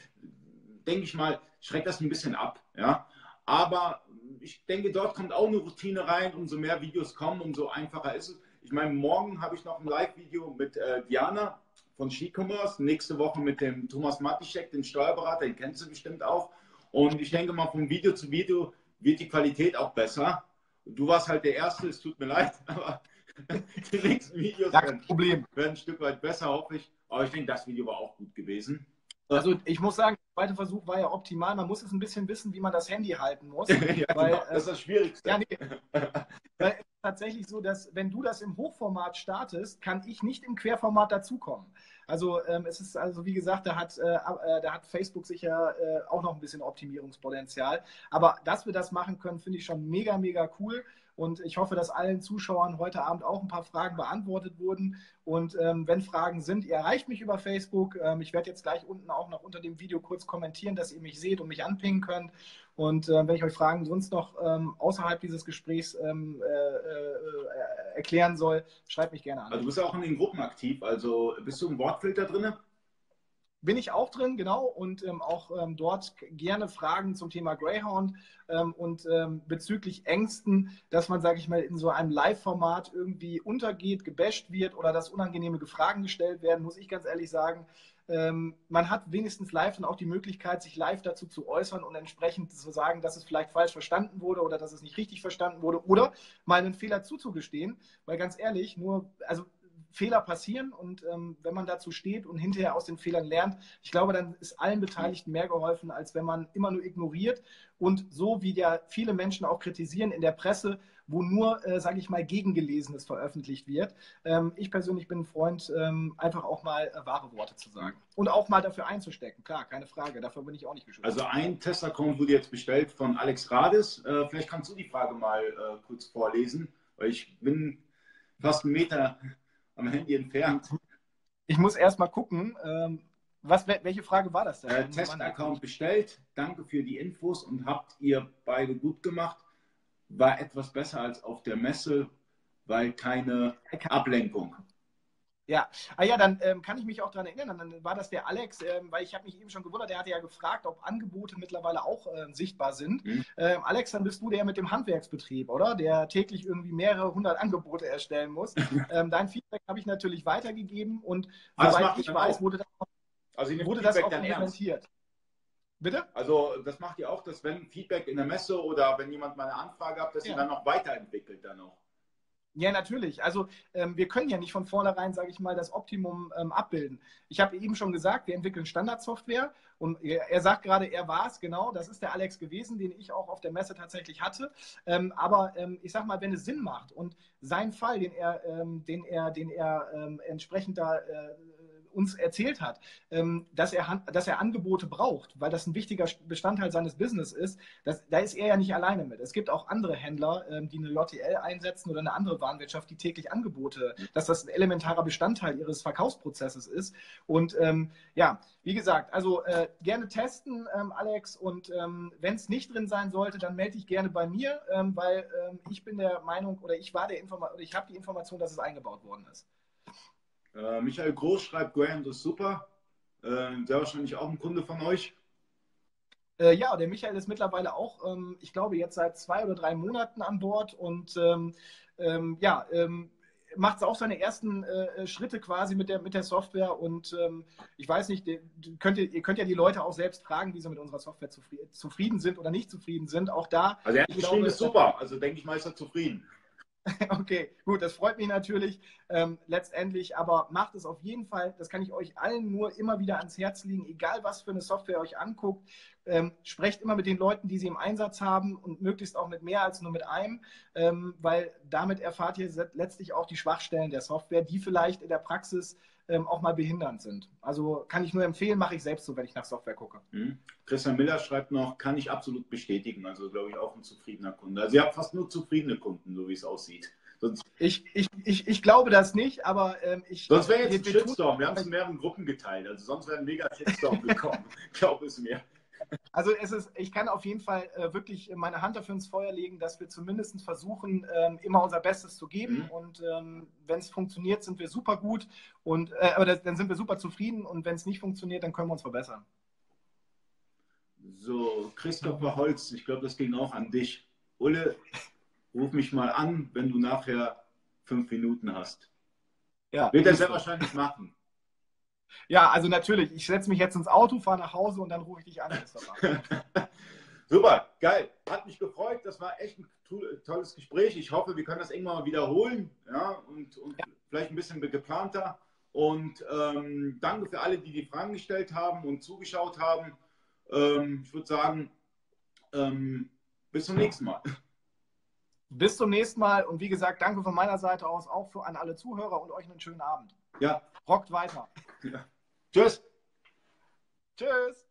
denke ich mal, schreckt das ein bisschen ab. Ja? Aber ich denke, dort kommt auch eine Routine rein. Umso mehr Videos kommen, umso einfacher ist es. Ich meine, morgen habe ich noch ein Live-Video mit äh, Diana von SheCommerce, nächste Woche mit dem Thomas Matischek, den Steuerberater, den kennst du bestimmt auch. Und ich denke mal, von Video zu Video wird die Qualität auch besser. Du warst halt der Erste, es tut mir leid, aber die nächsten Videos werden, Problem. werden ein Stück weit besser, hoffe ich. Aber ich denke, das Video war auch gut gewesen. Also ich muss sagen, der zweite Versuch war ja optimal. Man muss es ein bisschen wissen, wie man das Handy halten muss. ja, weil, genau. das ist das Schwierigste. Ja, nee, tatsächlich so, dass wenn du das im Hochformat startest, kann ich nicht im Querformat dazukommen. Also ähm, es ist also wie gesagt, da hat, äh, äh, da hat Facebook sicher äh, auch noch ein bisschen Optimierungspotenzial. Aber dass wir das machen können, finde ich schon mega, mega cool. Und ich hoffe, dass allen Zuschauern heute Abend auch ein paar Fragen beantwortet wurden. Und ähm, wenn Fragen sind, ihr erreicht mich über Facebook. Ähm, ich werde jetzt gleich unten auch noch unter dem Video kurz kommentieren, dass ihr mich seht und mich anpingen könnt. Und äh, wenn ich euch Fragen sonst noch ähm, außerhalb dieses Gesprächs ähm, äh, äh, erklären soll, schreibt mich gerne an. Also du bist auch in den Gruppen aktiv. Also bist du im Wortfilter drin? Bin ich auch drin, genau, und ähm, auch ähm, dort gerne Fragen zum Thema Greyhound ähm, und ähm, bezüglich Ängsten, dass man, sage ich mal, in so einem Live-Format irgendwie untergeht, gebasht wird oder dass unangenehme Fragen gestellt werden, muss ich ganz ehrlich sagen. Ähm, man hat wenigstens live dann auch die Möglichkeit, sich live dazu zu äußern und entsprechend zu sagen, dass es vielleicht falsch verstanden wurde oder dass es nicht richtig verstanden wurde oder mal einen Fehler zuzugestehen. Weil ganz ehrlich, nur, also Fehler passieren und ähm, wenn man dazu steht und hinterher aus den Fehlern lernt, ich glaube, dann ist allen Beteiligten mehr geholfen, als wenn man immer nur ignoriert und so wie ja viele Menschen auch kritisieren in der Presse, wo nur, äh, sage ich mal, Gegengelesenes veröffentlicht wird. Ähm, ich persönlich bin ein Freund, ähm, einfach auch mal äh, wahre Worte zu sagen und auch mal dafür einzustecken. Klar, keine Frage, dafür bin ich auch nicht geschützt. Also ein Testaccount wurde jetzt bestellt von Alex Rades. Äh, vielleicht kannst du die Frage mal äh, kurz vorlesen, weil ich bin fast einen Meter am Handy entfernt. Ich muss erst mal gucken. Ähm, was, welche Frage war das denn? Äh, Testaccount bestellt. Danke für die Infos und habt ihr beide gut gemacht. War etwas besser als auf der Messe, weil keine Ablenkung. Ja, ah ja, dann ähm, kann ich mich auch daran erinnern. Dann war das der Alex, ähm, weil ich habe mich eben schon gewundert, der hatte ja gefragt, ob Angebote mittlerweile auch äh, sichtbar sind. Mhm. Ähm, Alex, dann bist du der mit dem Handwerksbetrieb, oder? Der täglich irgendwie mehrere hundert Angebote erstellen muss. Ähm, dein Feedback habe ich natürlich weitergegeben und ah, soweit ich weiß, auch. wurde das, also wurde das auch implementiert. Bitte? Also das macht ihr auch, dass wenn Feedback in der Messe oder wenn jemand mal eine Anfrage hat, dass ja. ihr dann noch weiterentwickelt dann noch. Ja, natürlich. Also ähm, wir können ja nicht von vornherein, sage ich mal, das Optimum ähm, abbilden. Ich habe eben schon gesagt, wir entwickeln Standardsoftware und er, er sagt gerade, er war es, genau, das ist der Alex gewesen, den ich auch auf der Messe tatsächlich hatte. Ähm, aber ähm, ich sage mal, wenn es Sinn macht und sein Fall, den er, ähm, den er, den er ähm, entsprechend da äh, uns erzählt hat, ähm, dass, er, dass er Angebote braucht, weil das ein wichtiger Bestandteil seines Business ist, das, da ist er ja nicht alleine mit. Es gibt auch andere Händler, ähm, die eine JTL einsetzen oder eine andere Warenwirtschaft, die täglich Angebote, dass das ein elementarer Bestandteil ihres Verkaufsprozesses ist. Und ähm, ja, wie gesagt, also äh, gerne testen, ähm, Alex. Und ähm, wenn es nicht drin sein sollte, dann melde dich gerne bei mir, ähm, weil ich bin der Meinung oder ich war der Information, ich habe die Information, dass es eingebaut worden ist. Äh, Michael Groß schreibt, Graham ist super. Äh, sehr wahrscheinlich auch ein Kunde von euch. Äh, ja, der Michael ist mittlerweile auch, ähm, ich glaube, jetzt seit zwei oder drei Monaten an Bord und ähm, ähm, ja, ähm, macht auch seine ersten äh, Schritte quasi mit der, mit der Software und ähm, ich weiß nicht, die, könnt ihr, ihr, könnt ja die Leute auch selbst fragen, wie sie mit unserer Software zufrieden, zufrieden sind oder nicht zufrieden sind. Auch da. Also er hat geschrieben, ist super, also denke ich mal, ist er zufrieden. Okay, gut, das freut mich natürlich. Ähm, letztendlich, aber macht es auf jeden Fall, das kann ich euch allen nur immer wieder ans Herz legen, egal was für eine Software ihr euch anguckt, ähm, sprecht immer mit den Leuten, die sie im Einsatz haben und möglichst auch mit mehr als nur mit einem, ähm, weil damit erfahrt ihr letztlich auch die Schwachstellen der Software, die vielleicht in der Praxis ähm, auch mal behindernd sind. Also kann ich nur empfehlen, mache ich selbst so, wenn ich nach Software gucke. Mhm. Christian Miller schreibt noch, kann ich absolut bestätigen. Also glaube ich auch ein zufriedener Kunde. Also ihr habt fast nur zufriedene Kunden, so wie es aussieht. Sonst ich, ich, ich, ich glaube das nicht, aber ähm, ich. Sonst wäre jetzt ein Shitstorm. Wir haben es in mehreren Gruppen geteilt. Also sonst wäre ein mega Shitstorm gekommen. Glaube es mir. Also es ist, ich kann auf jeden Fall äh, wirklich meine Hand dafür ins Feuer legen, dass wir zumindest versuchen, ähm, immer unser Bestes zu geben. Mhm. Und ähm, wenn es funktioniert, sind wir super gut. Und äh, aber das, dann sind wir super zufrieden. Und wenn es nicht funktioniert, dann können wir uns verbessern. So, Christopher Holz, ich glaube, das ging auch an dich. Ulle, ruf mich mal an, wenn du nachher fünf Minuten hast. Ja, Wird er sehr wahrscheinlich machen. Ja, also natürlich. Ich setze mich jetzt ins Auto, fahre nach Hause und dann rufe ich dich an. Super, geil. Hat mich gefreut. Das war echt ein tolles Gespräch. Ich hoffe, wir können das irgendwann mal wiederholen. Ja, und, und ja. vielleicht ein bisschen geplanter. Und ähm, danke für alle, die die Fragen gestellt haben und zugeschaut haben. Ähm, ich würde sagen, ähm, bis zum nächsten Mal. Bis zum nächsten Mal und wie gesagt, danke von meiner Seite aus auch für, an alle Zuhörer und euch einen schönen Abend. Ja. Rockt weiter. ja. Tschüss. Tschüss.